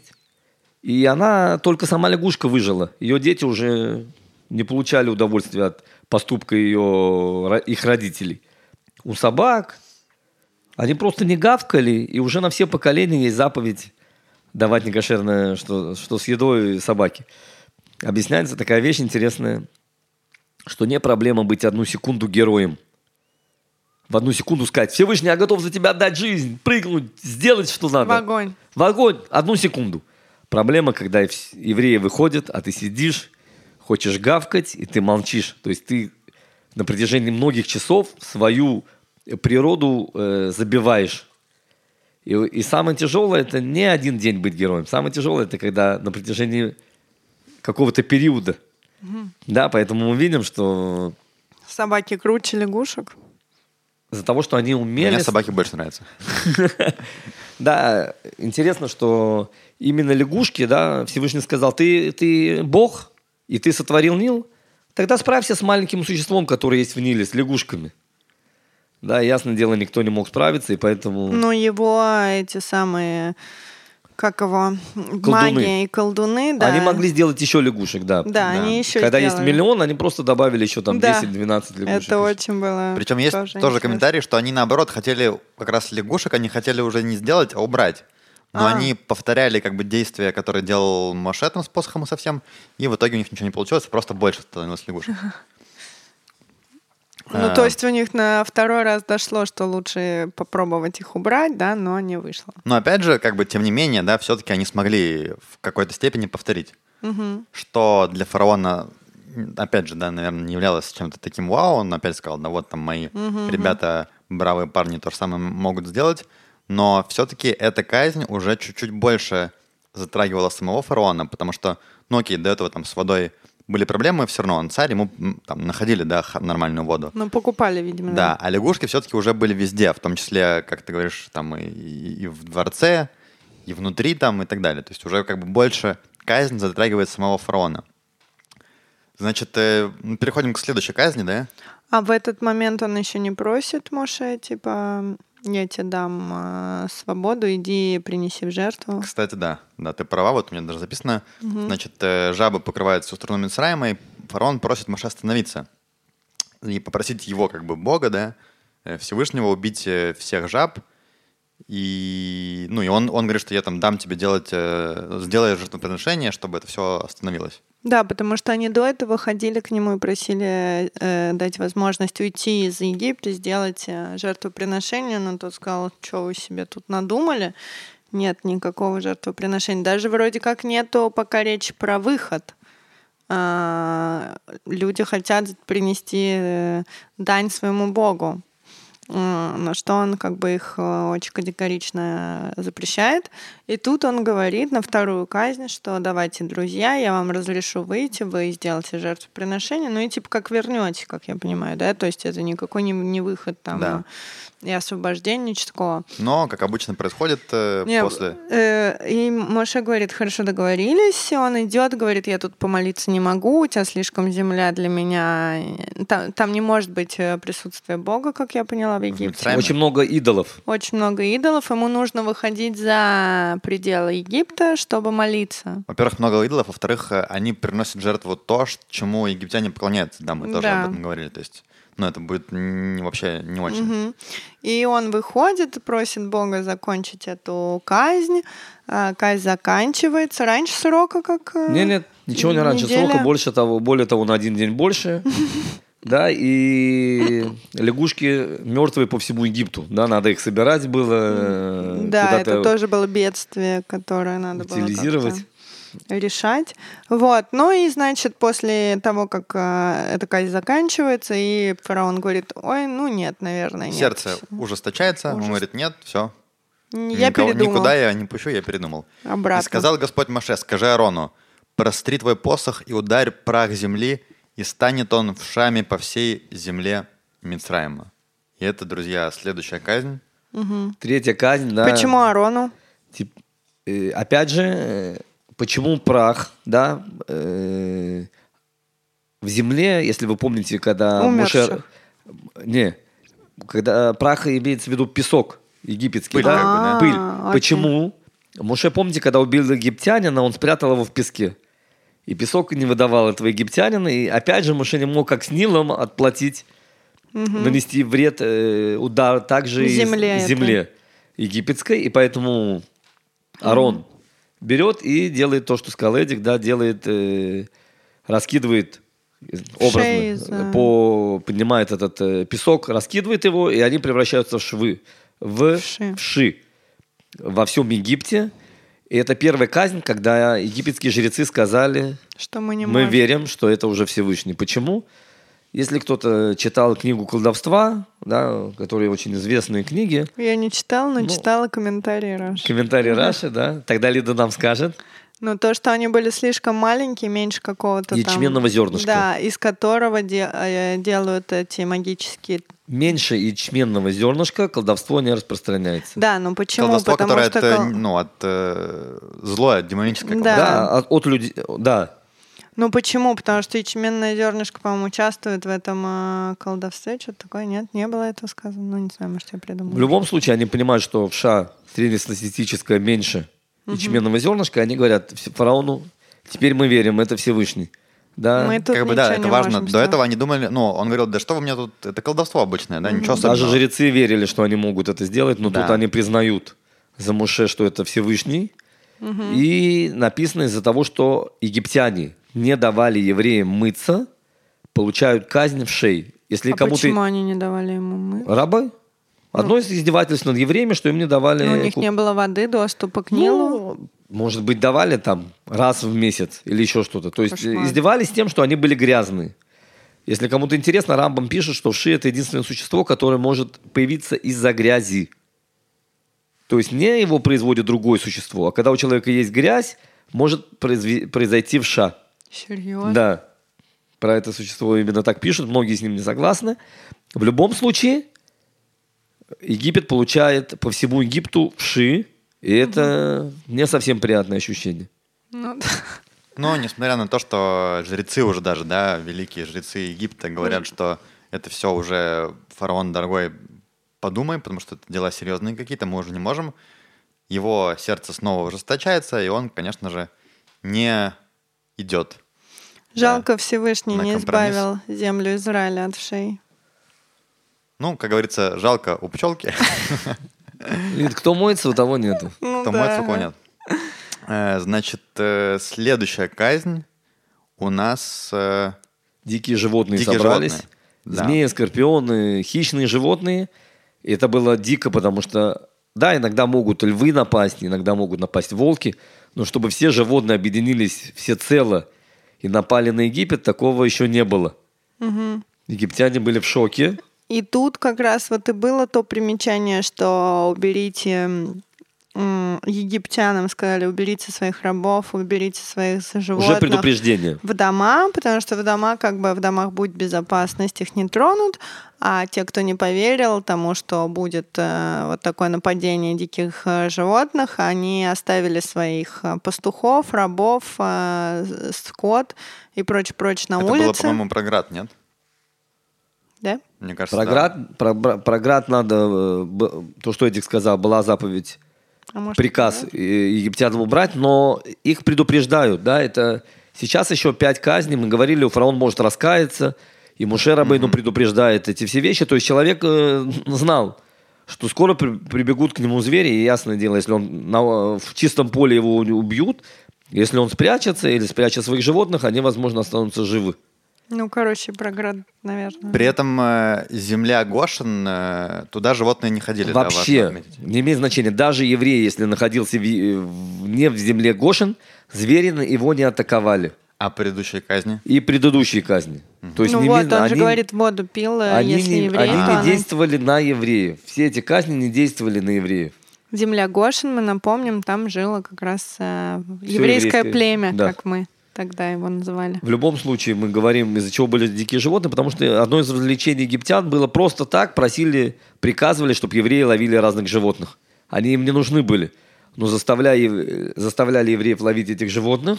и она, только сама лягушка выжила. Ее дети уже не получали удовольствия от поступка ее, их родителей. У собак они просто не гавкали, и уже на все поколения есть заповедь давать некошерное, что, что с едой собаки. Объясняется такая вещь интересная, что не проблема быть одну секунду героем. В одну секунду сказать, Всевышний, я готов за тебя отдать жизнь, прыгнуть, сделать, что надо. В огонь. В огонь. Одну секунду. Проблема, когда евреи выходят, а ты сидишь, хочешь гавкать, и ты молчишь. То есть ты на протяжении многих часов свою природу э, забиваешь. И, и самое тяжелое это не один день быть героем. Самое тяжелое это когда на протяжении какого-то периода. Да, поэтому мы видим, что Собаки круче лягушек. из-за того, что они умели... Мне собаки больше нравятся. Да, интересно, что именно лягушки, да, Всевышний сказал, ты, ты Бог, и ты сотворил Нил, тогда справься с маленьким существом, которое есть в Ниле, с лягушками. Да, ясное дело, никто не мог справиться, и поэтому... Но его эти самые, как его, магия и колдуны, да. Они могли сделать еще лягушек, да. Да, они еще Когда есть сделали. миллион, они просто добавили еще там Да. 10-12 лягушек. Это очень было Причем есть тоже, интересно. комментарий, что они наоборот хотели как раз лягушек, они хотели уже не сделать, а убрать. Но А. они повторяли как бы действия, которые делал Моше там с посохом и совсем, и в итоге у них ничего не получилось, просто больше становилось лягушек. Ну, А. то есть у них на второй раз дошло, что лучше попробовать их убрать, да, но не вышло. Но опять же, как бы, тем не менее, да, все-таки они смогли в какой-то степени повторить. Что для фараона, опять же, да, наверное, не являлось чем-то таким вау. Он опять сказал, да вот там мои ребята, бравые парни, то же самое могут сделать. Но все-таки эта казнь уже чуть-чуть больше затрагивала самого фараона, потому что, ну окей, до этого там с водой были проблемы, все равно он царь, ему там находили, да, нормальную воду. Ну, покупали, видимо, Да, а лягушки все-таки уже были везде, в том числе, как ты говоришь, там и, и- в дворце, и внутри там и так далее. То есть уже как бы больше казнь затрагивает самого фараона. Значит, э, переходим к следующей казни, да? А в этот момент он еще не просит Моше, типа, Я тебе дам э, свободу, иди принеси в жертву. Кстати, да, да, ты права, вот у меня даже записано. Значит, э, жабы покрывают всю страну Мицраима, и фараон просит Моше остановиться и попросить его, как бы, Бога, да, э, Всевышнего убить э, всех жаб, и, ну, и он, он говорит, что я там дам тебе делать, э, сделай жертвоприношение, чтобы это все остановилось. Да, потому что они до этого ходили к нему и просили э, дать возможность уйти из Египта, сделать э, жертвоприношение, но тот сказал, что вы себе тут надумали? Нет никакого жертвоприношения. Даже вроде как нету пока речи про выход. А, люди хотят принести э, дань своему Богу. М, на что он как бы их э, очень категорично запрещает. И тут он говорит на вторую казнь, что давайте, друзья, я вам разрешу выйти, вы сделаете жертвоприношение, ну и типа как вернете, как я понимаю, да, то есть это никакой не, не выход там Да. и освобождение, ничего такого. Но, как обычно происходит э, Не, после... э, и Моше говорит, хорошо договорились. Он идет, говорит, я тут помолиться не могу, у тебя слишком земля для меня. Там, там не может быть э, присутствия Бога, как я поняла, в Египте. Очень много идолов. Очень много идолов. Ему нужно выходить за пределы Египта, чтобы молиться. Во-первых, много идолов, во-вторых, э, они приносят жертву то, чему египтяне поклоняются. Да, мы тоже Да. об этом говорили. То есть, ну, это будет вообще не очень. Мгм. И он выходит, просит Бога закончить эту казнь. А, Казнь заканчивается раньше срока, как... э, Нет, нет, ничего не раньше неделя. срока, больше того, более того, на один день больше. Да, и лягушки мертвые по всему Египту. Да, надо их собирать было. э, Да, это тоже было бедствие, которое надо было решать. Вот. Ну и, значит, после того, как э, эта казнь заканчивается, и фараон говорит, ой, ну нет, наверное, нет. Сердце ужесточается, он Ужас. говорит, нет, все, Я Никого- передумал. Никуда я не пущу, я передумал. Обратно. И сказал Господь Маше, скажи Арону, простри твой посох и ударь прах земли, и станет он в шаме по всей земле Мицраима. И это, друзья, следующая казнь. Третья казнь, да. Почему Арону? Тип- э, опять же, э, почему прах, да, э, в земле, если вы помните, когда Умерших. Моше- Не, когда прах имеется в виду песок египетский, Пыль да? как бы, да? Пыль. А, окей. Почему? Моше, помните, когда убил египтянина, он спрятал его в песке. И песок не выдавал этого египтянина. И опять же, Моше не мог, как с Нилом, отплатить, нанести вред, э, удар также Земле этой. земле египетской. И поэтому Арон берет и делает то, что сказал Эдик, да, делает, э, раскидывает образно, э, по, поднимает этот э, песок, раскидывает его, и они превращаются в швы, в Вши. вши во всем Египте. И это первая казнь, когда египетские жрецы сказали, Что мы не мы можем. верим, что это уже Всевышний. Почему? Если кто-то читал книгу колдовства, да, которые очень известные книги, Я не читала, но Ну, читала комментарии Раши. комментарий Раши, да, тогда Лида нам скажет. Ну, то, что они были слишком маленькие, меньше какого-то там... Ячменного зернышка. Да, из которого де- э, делают эти магические... Меньше ячменного зернышка колдовство не распространяется. Да, ну почему? Колдовство, Потому которое что... от, э, кол- ну, от э, злое, демоническое Да. колдовство. Да, от, от людей, да. Ну почему? Потому что ячменное зернышко, по-моему, участвует в этом э, колдовстве. Что-то такое. Нет, не было этого сказано. Ну, не знаю, может, я придумала. В любом случае, они понимают, что в ша среднестатистическое меньше ячменного зернышка, они говорят «Ф- фараону, теперь мы верим, это Всевышний. Да? Мы тут как бы да, это важно. можем До сделать. этого они думали, ну, он говорил, да что вы мне тут, это колдовство обычное, да, ничего Даже особенного. жрецы верили, что они могут это сделать, но Да. тут они признают за Муше, что это Всевышний. И написано из-за того, что египтяне не давали евреям мыться, получают казнь в шей. Если А кому-то... почему они не давали ему мы? Рабы? Одно из издевательств над евреями, что им не давали... Ну, у них не было воды, доступа к Нилу. Ну, может быть, давали там раз в месяц или еще что-то. То есть Кошмар. э, издевались тем, что они были грязные. Если кому-то интересно, Рамбам пишет, что вши – это единственное существо, которое может появиться из-за грязи. То есть не его производит другое существо, а когда у человека есть грязь, может произойти вша. Серьезно? Да. Про это существо именно так пишут, многие с ним не согласны. В любом случае, Египет получает по всему Египту вши, и это не совсем приятное ощущение. Ну, да. Но несмотря на то, что жрецы уже даже, да, великие жрецы Египта говорят, что это все уже фараон дорогой подумай, потому что это дела серьезные какие-то, мы уже не можем. Его сердце снова ужесточается, и он, конечно же, не идет. Жалко, Всевышний На не компромисс. избавил землю Израиля от вшей. Ну, как говорится, жалко у пчелки, кто моется, у того нету. Ну кто да. моется, у кого нет. Э, Значит, э, следующая казнь у нас... э, Дикие животные Дикие собрались. животные, да. Змеи, скорпионы, хищные животные. И это было дико, потому что, да, иногда могут львы напасть, иногда могут напасть волки, но чтобы все животные объединились все цело и напали на Египет, такого еще не было. Египтяне были в шоке. И тут как раз вот и было то примечание, что уберите египтянам сказали, уберите своих рабов, уберите своих животных. Уже предупреждение. в дома, потому что в дома, как бы в домах будет безопасность, их не тронут, а те, кто не поверил тому, что будет э, вот такое нападение диких э, животных, они оставили своих э, пастухов, рабов, э, скот и прочее-прочее на Это было, улице. по-моему, про град, нет? Да? Мне кажется, Про да. град, про, про- про град надо, э, то, что Эдик сказал, была заповедь А может, приказ э, египтянам убрать, но их предупреждают, да, это сейчас еще пять казней, мы говорили, фараон может раскаяться, и Муше Рабейну предупреждает эти все вещи, то есть человек э, знал, что скоро при- прибегут к нему звери, и ясное дело, если он на- в чистом поле его убьют, если он спрячется или спрячет своих животных, они, возможно, останутся живы. Ну, короче, про град, наверное. При этом э, земля Гошин, э, туда животные не ходили. да, важно Вообще, не имеет значения. Даже еврей, если находился в- в- не в земле Гошин, звери на- его не атаковали. А предыдущие казни? И предыдущие казни. То есть ну не вот, имеет- он же они- говорит, воду пил, э, они если не, еврей, они не она- действовали на евреев. Все эти казни не действовали на евреев. Земля Гошин, мы напомним, там жило как раз э, еврейское еврейское, племя, да. как мы тогда его называли. В любом случае, мы говорим, из-за чего были дикие животные, потому что одно из развлечений египтян было просто так, просили, приказывали, чтобы евреи ловили разных животных. Они им не нужны были. Но заставляя, ев- заставляли евреев ловить этих животных,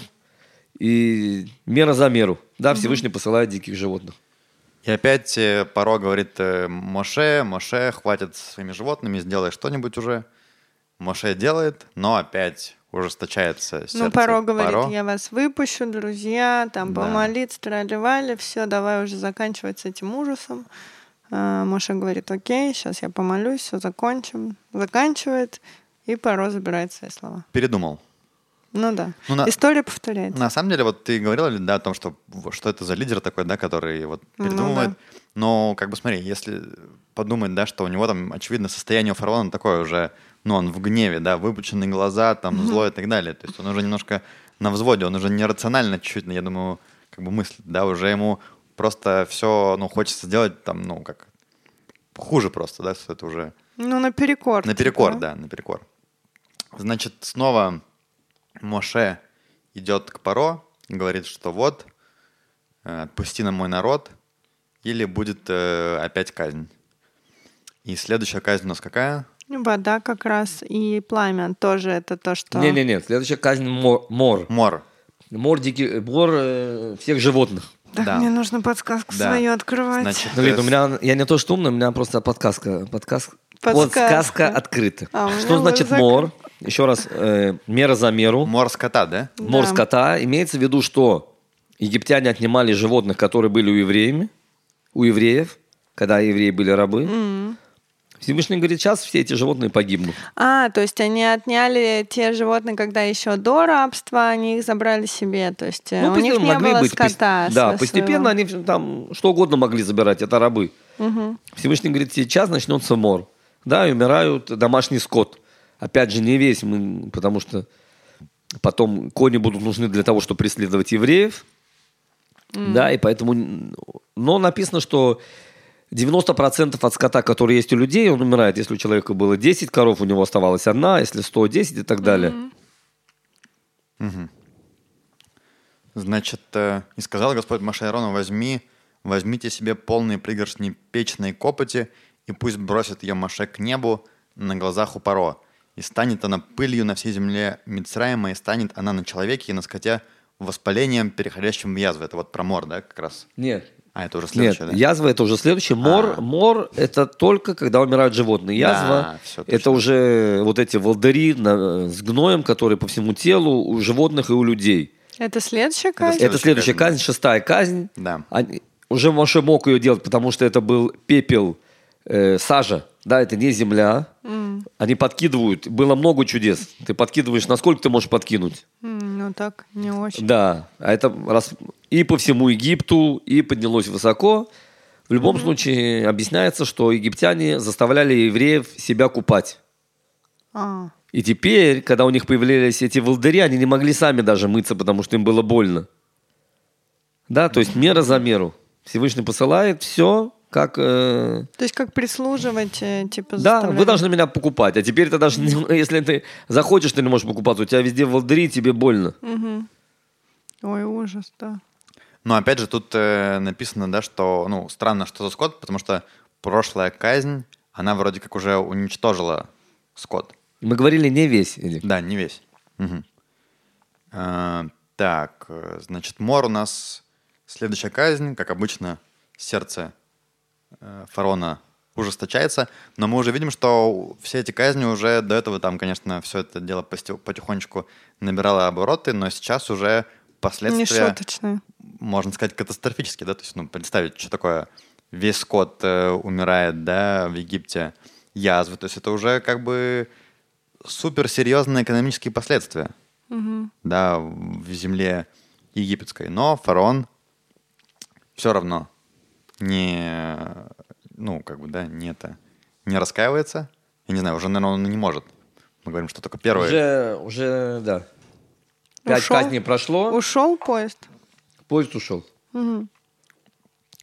и мера за меру. Да, Всевышний посылает диких животных. И опять э, Паро говорит э, Моше, Моше, хватит своими животными, сделай что-нибудь уже. Моше делает, но опять ужесточается сердце Ну, Паро говорит, Паро. я вас выпущу, друзья, там Да. помолиться, тролливали, все, давай уже заканчивать с этим ужасом. А, Моша говорит, окей, сейчас я помолюсь, все закончим. Заканчивает, и Паро забирает свои слова. Передумал. Ну да. Ну, на- История повторяется. На самом деле, вот ты говорил, да, о том, что, что это за лидер такой, да, который вот Ну передумывает. да. Но, как бы, смотри, если подумать, да, что у него там, очевидно, состояние у фараона такое уже, ну, он в гневе, да, выпученные глаза, там, зло и так далее. То есть он уже немножко на взводе, он уже нерационально чуть-чуть, я думаю, как бы мыслит, да, уже ему просто все, ну, хочется сделать там, ну, как хуже просто, да, что это уже Ну, наперекор. Наперекор, типа. да, наперекор. Значит, снова Моше идет к Паро, говорит, что вот, э, отпусти на мой народ, или будет э, опять казнь. И следующая казнь у нас какая? Вода как раз и пламя тоже это то, что... Не-не-не, следующая казнь мор. Мор, Мор. мор, дикий, мор э, всех животных. Так, Да. мне нужно подсказку Да. свою открывать. Значит, Ну, Лид, э, у меня, я не то что умный, у меня просто подсказка. Подсказка. Подсказка. Подсказка открыта. А Что значит вот мор? Еще раз, э, мера за меру. мор скота, да? Мор Да. скота. Имеется в виду, что египтяне отнимали животных, которые были у евреев, у евреев, когда евреи были рабы. Всевышний говорит, сейчас все эти животные погибнут. А, то есть они отняли те животные, когда еще до рабства, они их забрали себе. То есть э, у них не могли было быть, скота. Да, со- постепенно своего. они там что угодно могли забирать, это рабы. Всевышний говорит, сейчас начнется мор. Да, и умирают домашний скот. Опять же, не весь, мы, потому что потом кони будут нужны для того, чтобы преследовать евреев. Да, и поэтому... Но написано, что 90% от скота, который есть у людей, он умирает. Если у человека было 10 коров, у него оставалась одна, если 110 и так далее. Значит, э, и сказал Господь Моше Аарону, возьми, возьмите себе полные пригоршни печной копоти, и пусть бросит ее Моше к небу на глазах у Паро. И станет она пылью на всей земле Мицраима, и станет она на человеке и на скоте воспалением, переходящим в язву. Это вот про мор, да, как раз? Нет, А, это уже Нет, следующее, да? язва это уже следующее. Мор, А. мор это только когда умирают животные. Язва Да, это уже вот эти волдыри на- с гноем, которые по всему телу у животных и у людей. Это следующая казнь? Следующая это следующая казнь, казнь, шестая казнь. Да. Они- уже Моше мог ее делать, потому что это был пепел, э, сажа. Да, это не земля. Они подкидывают. Было много чудес. Ты подкидываешь, насколько ты можешь подкинуть. М, Ну так, не очень. Да, а это раз и по всему Египту, и поднялось высоко. В любом случае объясняется, что египтяне заставляли евреев себя купать. А, И теперь, когда у них появлялись эти волдыри, они не могли сами даже мыться, потому что им было больно. Да, то есть мера за меру. Всевышний посылает все, как... э, то есть как прислуживать, э, типа, да, вы должны меня покупать. А теперь ты даже, не- если ты захочешь, ты не можешь покупаться. У тебя везде волдыри, тебе больно. Ой, ужас, да. Но опять же, тут э, написано, да, что, ну, странно, что за скот, потому что прошлая казнь, она вроде как уже уничтожила скот. Мы говорили не весь. Или... Да, не весь. Мгм. А, так, э, значит, мор у нас следующая казнь, как обычно, сердце э, фараона ужесточается, но мы уже видим, что все эти казни уже до этого там, конечно, все это дело потихонечку набирало обороты, но сейчас уже последствия можно сказать, катастрофически, да, то есть, ну, представить, что такое весь скот э, умирает, да, в Египте, язвы, то есть это уже как бы суперсерьезные экономические последствия, да, в земле египетской. Но фараон все равно не, ну, как бы, да, не это, не раскаивается. Я не знаю, уже, наверное, он не может. Мы говорим, что только первый. Уже, уже, да. Пять Ушел? казней прошло, Ушел поезд? поезд ушел.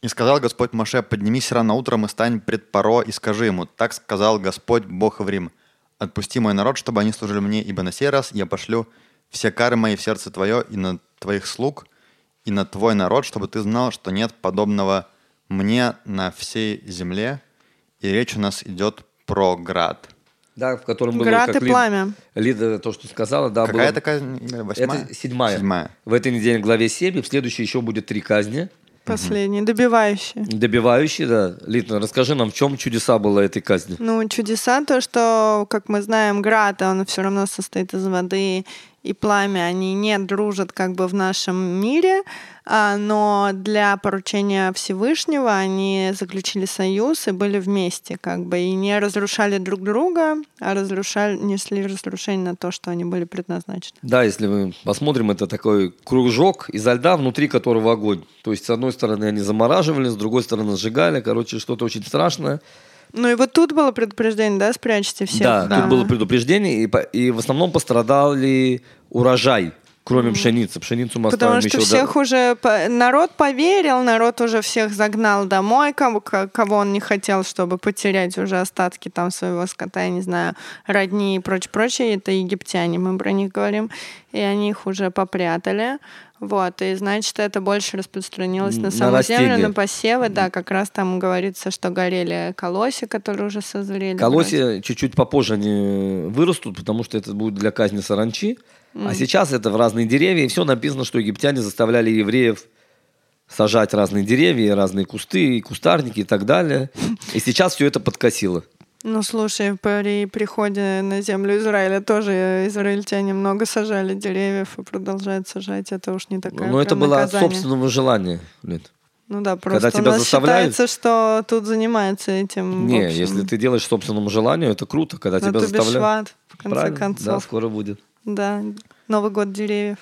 И сказал Господь Моше, поднимись рано утром и стань пред Паро и скажи ему, так сказал Господь Бог Эврим, отпусти мой народ, чтобы они служили мне, ибо на сей раз я пошлю все кары мои в сердце твое и на твоих слуг, и на твой народ, чтобы ты знал, что нет подобного мне на всей земле. И речь у нас идет про град. Да, в котором было... Град как и Лид- пламя. Лида то, что сказала, да, Какая было- такая восьмая? Это седьмая. Седьмая. В этой неделе главе 7, и в следующей еще будет три казни. Последний, добивающий. Добивающие, да. Литна, расскажи нам, в чем чудеса было этой казни? Ну, чудеса то, что, как мы знаем, град, он все равно состоит из воды и пламя. Они не дружат как бы в нашем мире, а, но для поручения Всевышнего они заключили союз и были вместе, как бы, и не разрушали друг друга, а разрушали, несли разрушение на то, что они были предназначены. Да, если мы посмотрим, это такой кружок изо льда, внутри которого огонь. То есть, с одной стороны, они замораживали, с другой стороны, сжигали. Короче, что-то очень страшное. Ну и вот тут было предупреждение, да, спрячьте всех. Да, Да. тут было предупреждение, и, по- и в основном пострадали урожай, кроме пшеницы. Пшеницу мы Потому что всех уже по- народ поверил, народ уже всех загнал домой, кого, ко- кого он не хотел, чтобы потерять уже остатки там своего скота, я не знаю, родни и прочее, прочее. Это египтяне, мы про них говорим, и они их уже попрятали. Вот, и значит, это больше распространилось на На саму землю, растения. на посевы, да, как раз там говорится, что горели колоси, которые уже созрели. вроде. Колосья чуть-чуть попозже они вырастут, потому что это будет для казни саранчи. А сейчас это в разные деревья, и все написано, что египтяне заставляли евреев сажать разные деревья, разные кусты, и кустарники и так далее. И сейчас все это подкосило. Ну, слушай, при приходе на землю Израиля тоже израильтяне много сажали деревьев и продолжают сажать. Это уж не такое Но это прям было от наказание. собственного желания. Лид. Ну да, просто тебя у нас заставляют- считается, что тут занимается этим. Не, если ты делаешь собственному желанию, это круто, когда ну, тебя заставляют. бешват, в конце Правильно? Да, концов. скоро будет. Да, Новый год деревьев.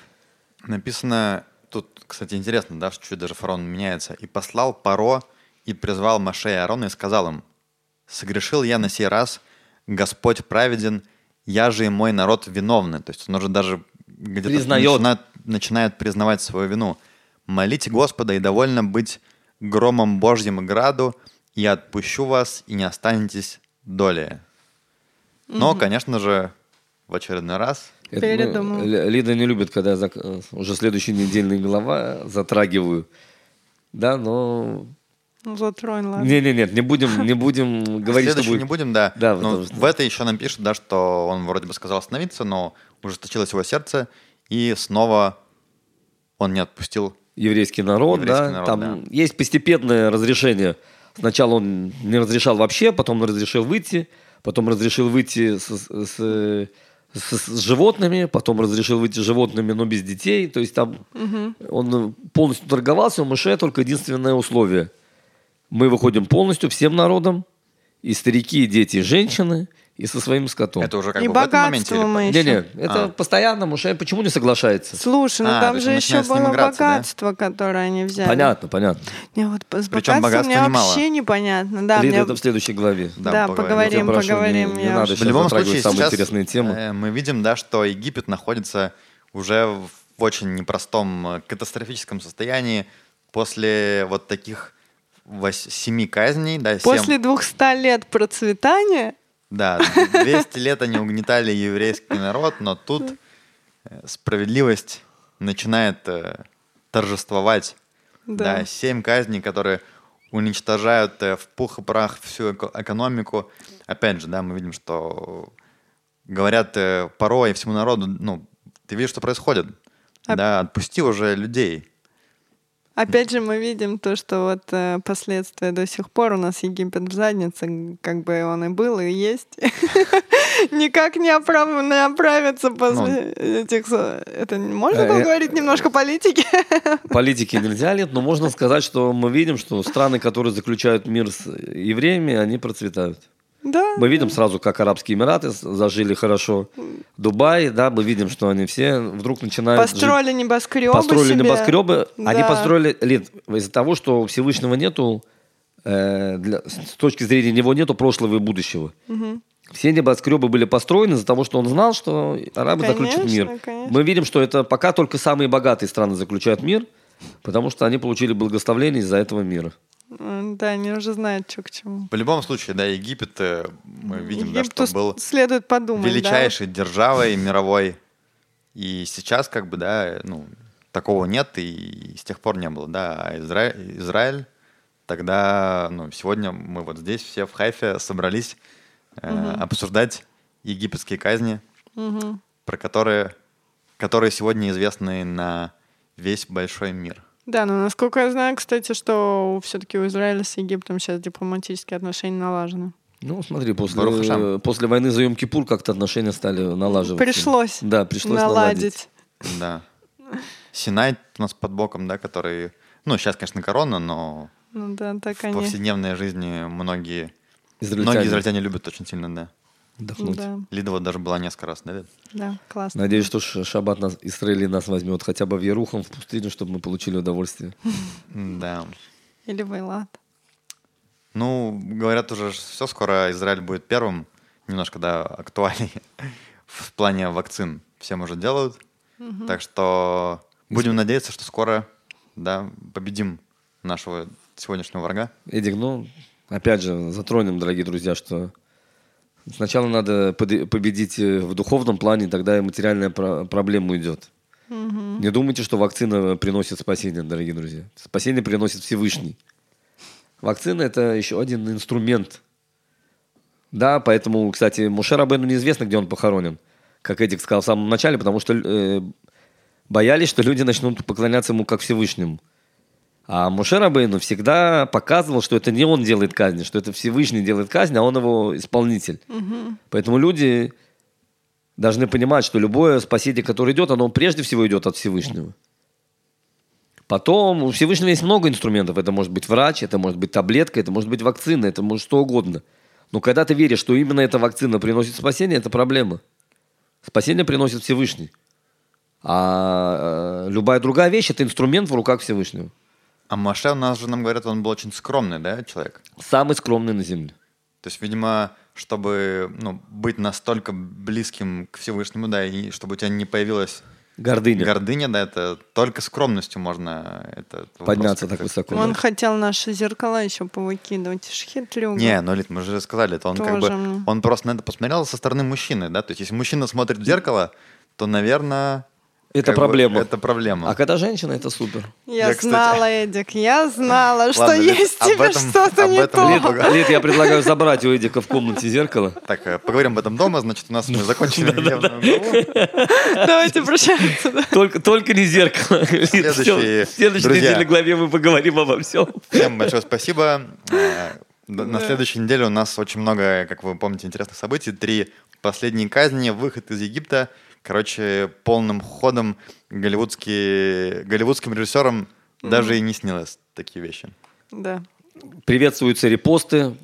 Написано, тут, кстати, интересно, да, что чуть даже фараон меняется. «И послал Паро, и призвал Маше и Аарона, и сказал им, «Согрешил я на сей раз, Господь праведен, я же и мой народ виновны». То есть он уже даже где-то начинает, начинает признавать свою вину. «Молите Господа, и довольно быть громом Божьим и граду, и отпущу вас, и не останетесь доли». Но, конечно же, в очередной раз Это, Передумал. ну, Л- Лида не любит, когда я зак- э, уже следующий недельный глава затрагиваю. Да, но... Ну, затронь, ладно. Не, не, нет, не будем, не будем говорить, что будет. не будем, да. Да, но потому что- в этой еще нам пишут, да, что он вроде бы сказал остановиться, но ужесточилось его сердце, и снова он не отпустил еврейский народ, Еврейский да, народ, там да. есть постепенное разрешение. Сначала он не разрешал вообще, потом разрешил выйти, потом разрешил выйти с, с- с- с- животными, потом разрешил выйти с животными, но без детей. То есть там он полностью торговался, у Моше только единственное условие. Мы выходим полностью всем народом, и старики, и дети, и женщины, и со своим скотом. Это уже как И бы в этом моменте? богатство или еще. Не-не, это А. постоянно Моше почему не соглашается? Слушай, ну А, там же еще было иммиграции, да? богатство, которое они взяли. Понятно, понятно. Не, вот с Причем богатства мне немало. вообще непонятно. Да, Лида, мне- это в следующей главе. Да, Да, поговорим. поговорим, Я прошу, поговорим. не- не надо В Сейчас любом случае, самые сейчас интересные темы. э, мы видим, да, что Египет находится уже в очень непростом э, катастрофическом состоянии после вот таких семи казней, да, После 200 лет процветания да, 200 лет они угнетали еврейский народ, но тут э, справедливость начинает э, торжествовать. Да. Да, семь казней, которые уничтожают э, в пух и прах всю эко- экономику. Опять же, да, мы видим, что говорят э, порой всему народу, ну, ты видишь, что происходит. А- Да, отпусти уже людей. Опять же, мы видим то, что вот э, последствия до сих пор у нас Египет в заднице, как бы он и был, и есть. Никак не оправ- не оправиться после этих... со- Это можно Э, было э, говорить немножко политики? Политики нельзя нет, но можно сказать, что мы видим, что страны, которые заключают мир с евреями, они процветают. Да. Мы видим сразу, как Арабские Эмираты зажили хорошо. Дубай, да, мы видим, что они все вдруг начинают жить- Построили небоскребы построили себе. небоскребы. Они Да. построили Лид, из-за того, что Всевышнего нету, э, для- с точки зрения него нету прошлого и будущего. Все небоскребы были построены из-за того, что он знал, что арабы заключат Конечно, мир. конечно. Мы видим, что это пока только самые богатые страны заключают мир, потому что они получили благословление из-за этого мира. Да, они уже знают, что к чему. В любом случае, да, Египет, э, мы видим, да, Египту что был следует подумать, да. величайшей державой мировой. И сейчас, как бы, да, ну, такого нет, и с тех пор не было, да. А Изра- Израиль, тогда, ну, сегодня мы вот здесь все в Хайфе собрались э, обсуждать египетские казни, про которые, которые сегодня известны на весь большой мир. Да, но насколько я знаю, кстати, что все-таки у Израиля с Египтом сейчас дипломатические отношения налажены. Ну, смотри, после, после войны за Йом-Кипур как-то отношения стали налаживаться. Пришлось, Да, пришлось наладить. наладить. Да. Синай у нас под боком, да, который... Ну, сейчас, конечно, корона, но Ну да, так в они. повседневной жизни многие, Израильтяне. многие израильтяне любят очень сильно, да. Отдохнуть. Да, Лида вот даже была несколько раз, да, Лид? да, классно. Надеюсь, что Шаббат нас, Израиль нас возьмет хотя бы в Ерухам, в пустыню, чтобы мы получили удовольствие. Да. Или Вайлат. Ну, говорят уже, все скоро Израиль будет первым, немножко, да, актуальней в плане вакцин. Всем уже делают. Так что будем надеяться, что скоро, да, победим нашего сегодняшнего врага. Эдик, ну, опять же, затронем, дорогие друзья, что сначала надо победить э, в духовном плане, тогда и материальная про- проблема уйдет. Не думайте, что вакцина приносит спасение, дорогие друзья. Спасение приносит Всевышний. Вакцина – это еще один инструмент. Да, поэтому, кстати, Муше Рабену неизвестно, где он похоронен, как Эдик сказал в самом начале, потому что э, боялись, что люди начнут поклоняться ему как Всевышнему. А Муше Рабейну всегда показывал, что это не он делает казнь, что это Всевышний делает казнь, а он его исполнитель. Поэтому люди должны понимать, что любое спасение, которое идет, оно прежде всего идет от Всевышнего. Потом у Всевышнего есть много инструментов. Это может быть врач, это может быть таблетка, это может быть вакцина, это может что угодно. Но когда ты веришь, что именно эта вакцина приносит спасение, это проблема. Спасение приносит Всевышний. А э, любая другая вещь – это инструмент в руках Всевышнего. А Маше у нас же, нам говорят, он был очень скромный, да, человек? Самый скромный на земле. То есть, видимо, чтобы ну, быть настолько близким к Всевышнему, да, и чтобы у тебя не появилась Гордыня. гордыня, да, это только скромностью можно это, Подняться так высоко. Он да. хотел наши зеркала еще повыкидывать. Шхитлюга. Не, ну, Лид, мы же сказали, это он как Тоже бы, мне. он просто на это посмотрел со стороны мужчины, да, то есть если мужчина смотрит в зеркало, то, наверное, Это как бы проблема. это проблема. А когда женщина, это супер. Я, Я, кстати- знала, Эдик, я знала, что Ладно, Лид, есть об тебе этом- что-то не то. Лид. Лид, я предлагаю забрать у Эдика в комнате зеркало. Так, э, поговорим об этом дома, значит, у нас мы закончили. Давайте прощаться. да. Только, только не зеркало. Лид, В следующей друзья. недельной главе мы поговорим обо всем. Всем большое спасибо. Э, На Да. следующей неделе у нас очень много, как вы помните, интересных событий. Три последние казни, выход из Египта. Короче, полным ходом голливудские, голливудским режиссерам даже и не снилось такие вещи. Да. Приветствуются репосты.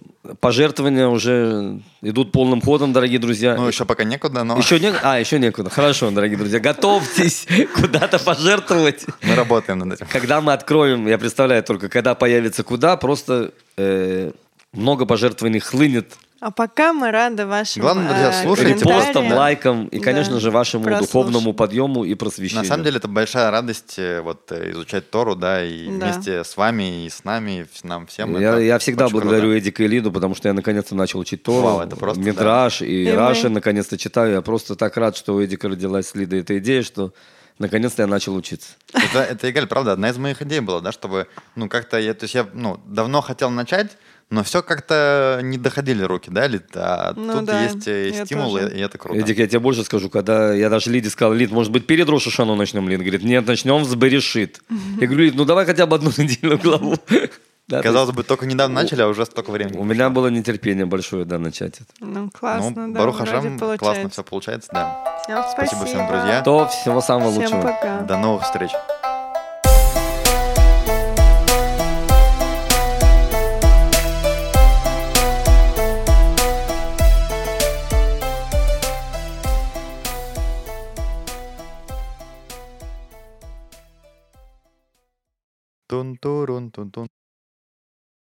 Пожертвования уже идут полным ходом, дорогие друзья. Ну, еще пока некуда, но Еще не... А, еще некуда. Хорошо, дорогие друзья. Готовьтесь куда-то пожертвовать. мы работаем над этим. Когда мы откроем, я представляю только, когда появится куда, просто э, много пожертвований хлынет А пока мы рады вашим Главное, друзья, э, слушайте. репостом, комментариям. лайком и, Да, конечно же, вашему прослушать. духовному подъему и просвещению. На самом деле это большая радость э, вот э, изучать Тору, да, и Да. вместе с вами и с нами, и с- нам всем. я, я всегда благодарю круто. Эдика и Лиду, потому что я наконец-то начал учить Тору. Вау, это просто, Мидраш и, И мы. Раши наконец-то читаю. Я просто так рад, что у Эдика родилась с Лидой эта идея, что наконец-то я начал учиться. Это, это Игаль, правда, одна из моих идей была, да, чтобы, ну, как-то, я, то есть я, ну, давно хотел начать, но все как-то не доходили руки, да, Лид? А Ну тут да, есть э, стимул, и, тоже. и это круто. Эдик, я тебе больше скажу, когда я даже Лиде сказал, Лид, может быть, перед Рошашану начнем? Лид говорит, нет, начнем с Берешит. Я говорю, Лид, ну давай хотя бы одну недельную главу. Да, то Казалось бы, только недавно начали, а уже столько времени. есть У меня было нетерпение большое, да, начать это. Ну, классно, ну, да, Барух вроде Хашем, классно все получается, да. Всем Спасибо всем, друзья. То всего самого Всем лучшего. пока. До новых встреч. Ton, ton, ton, ton.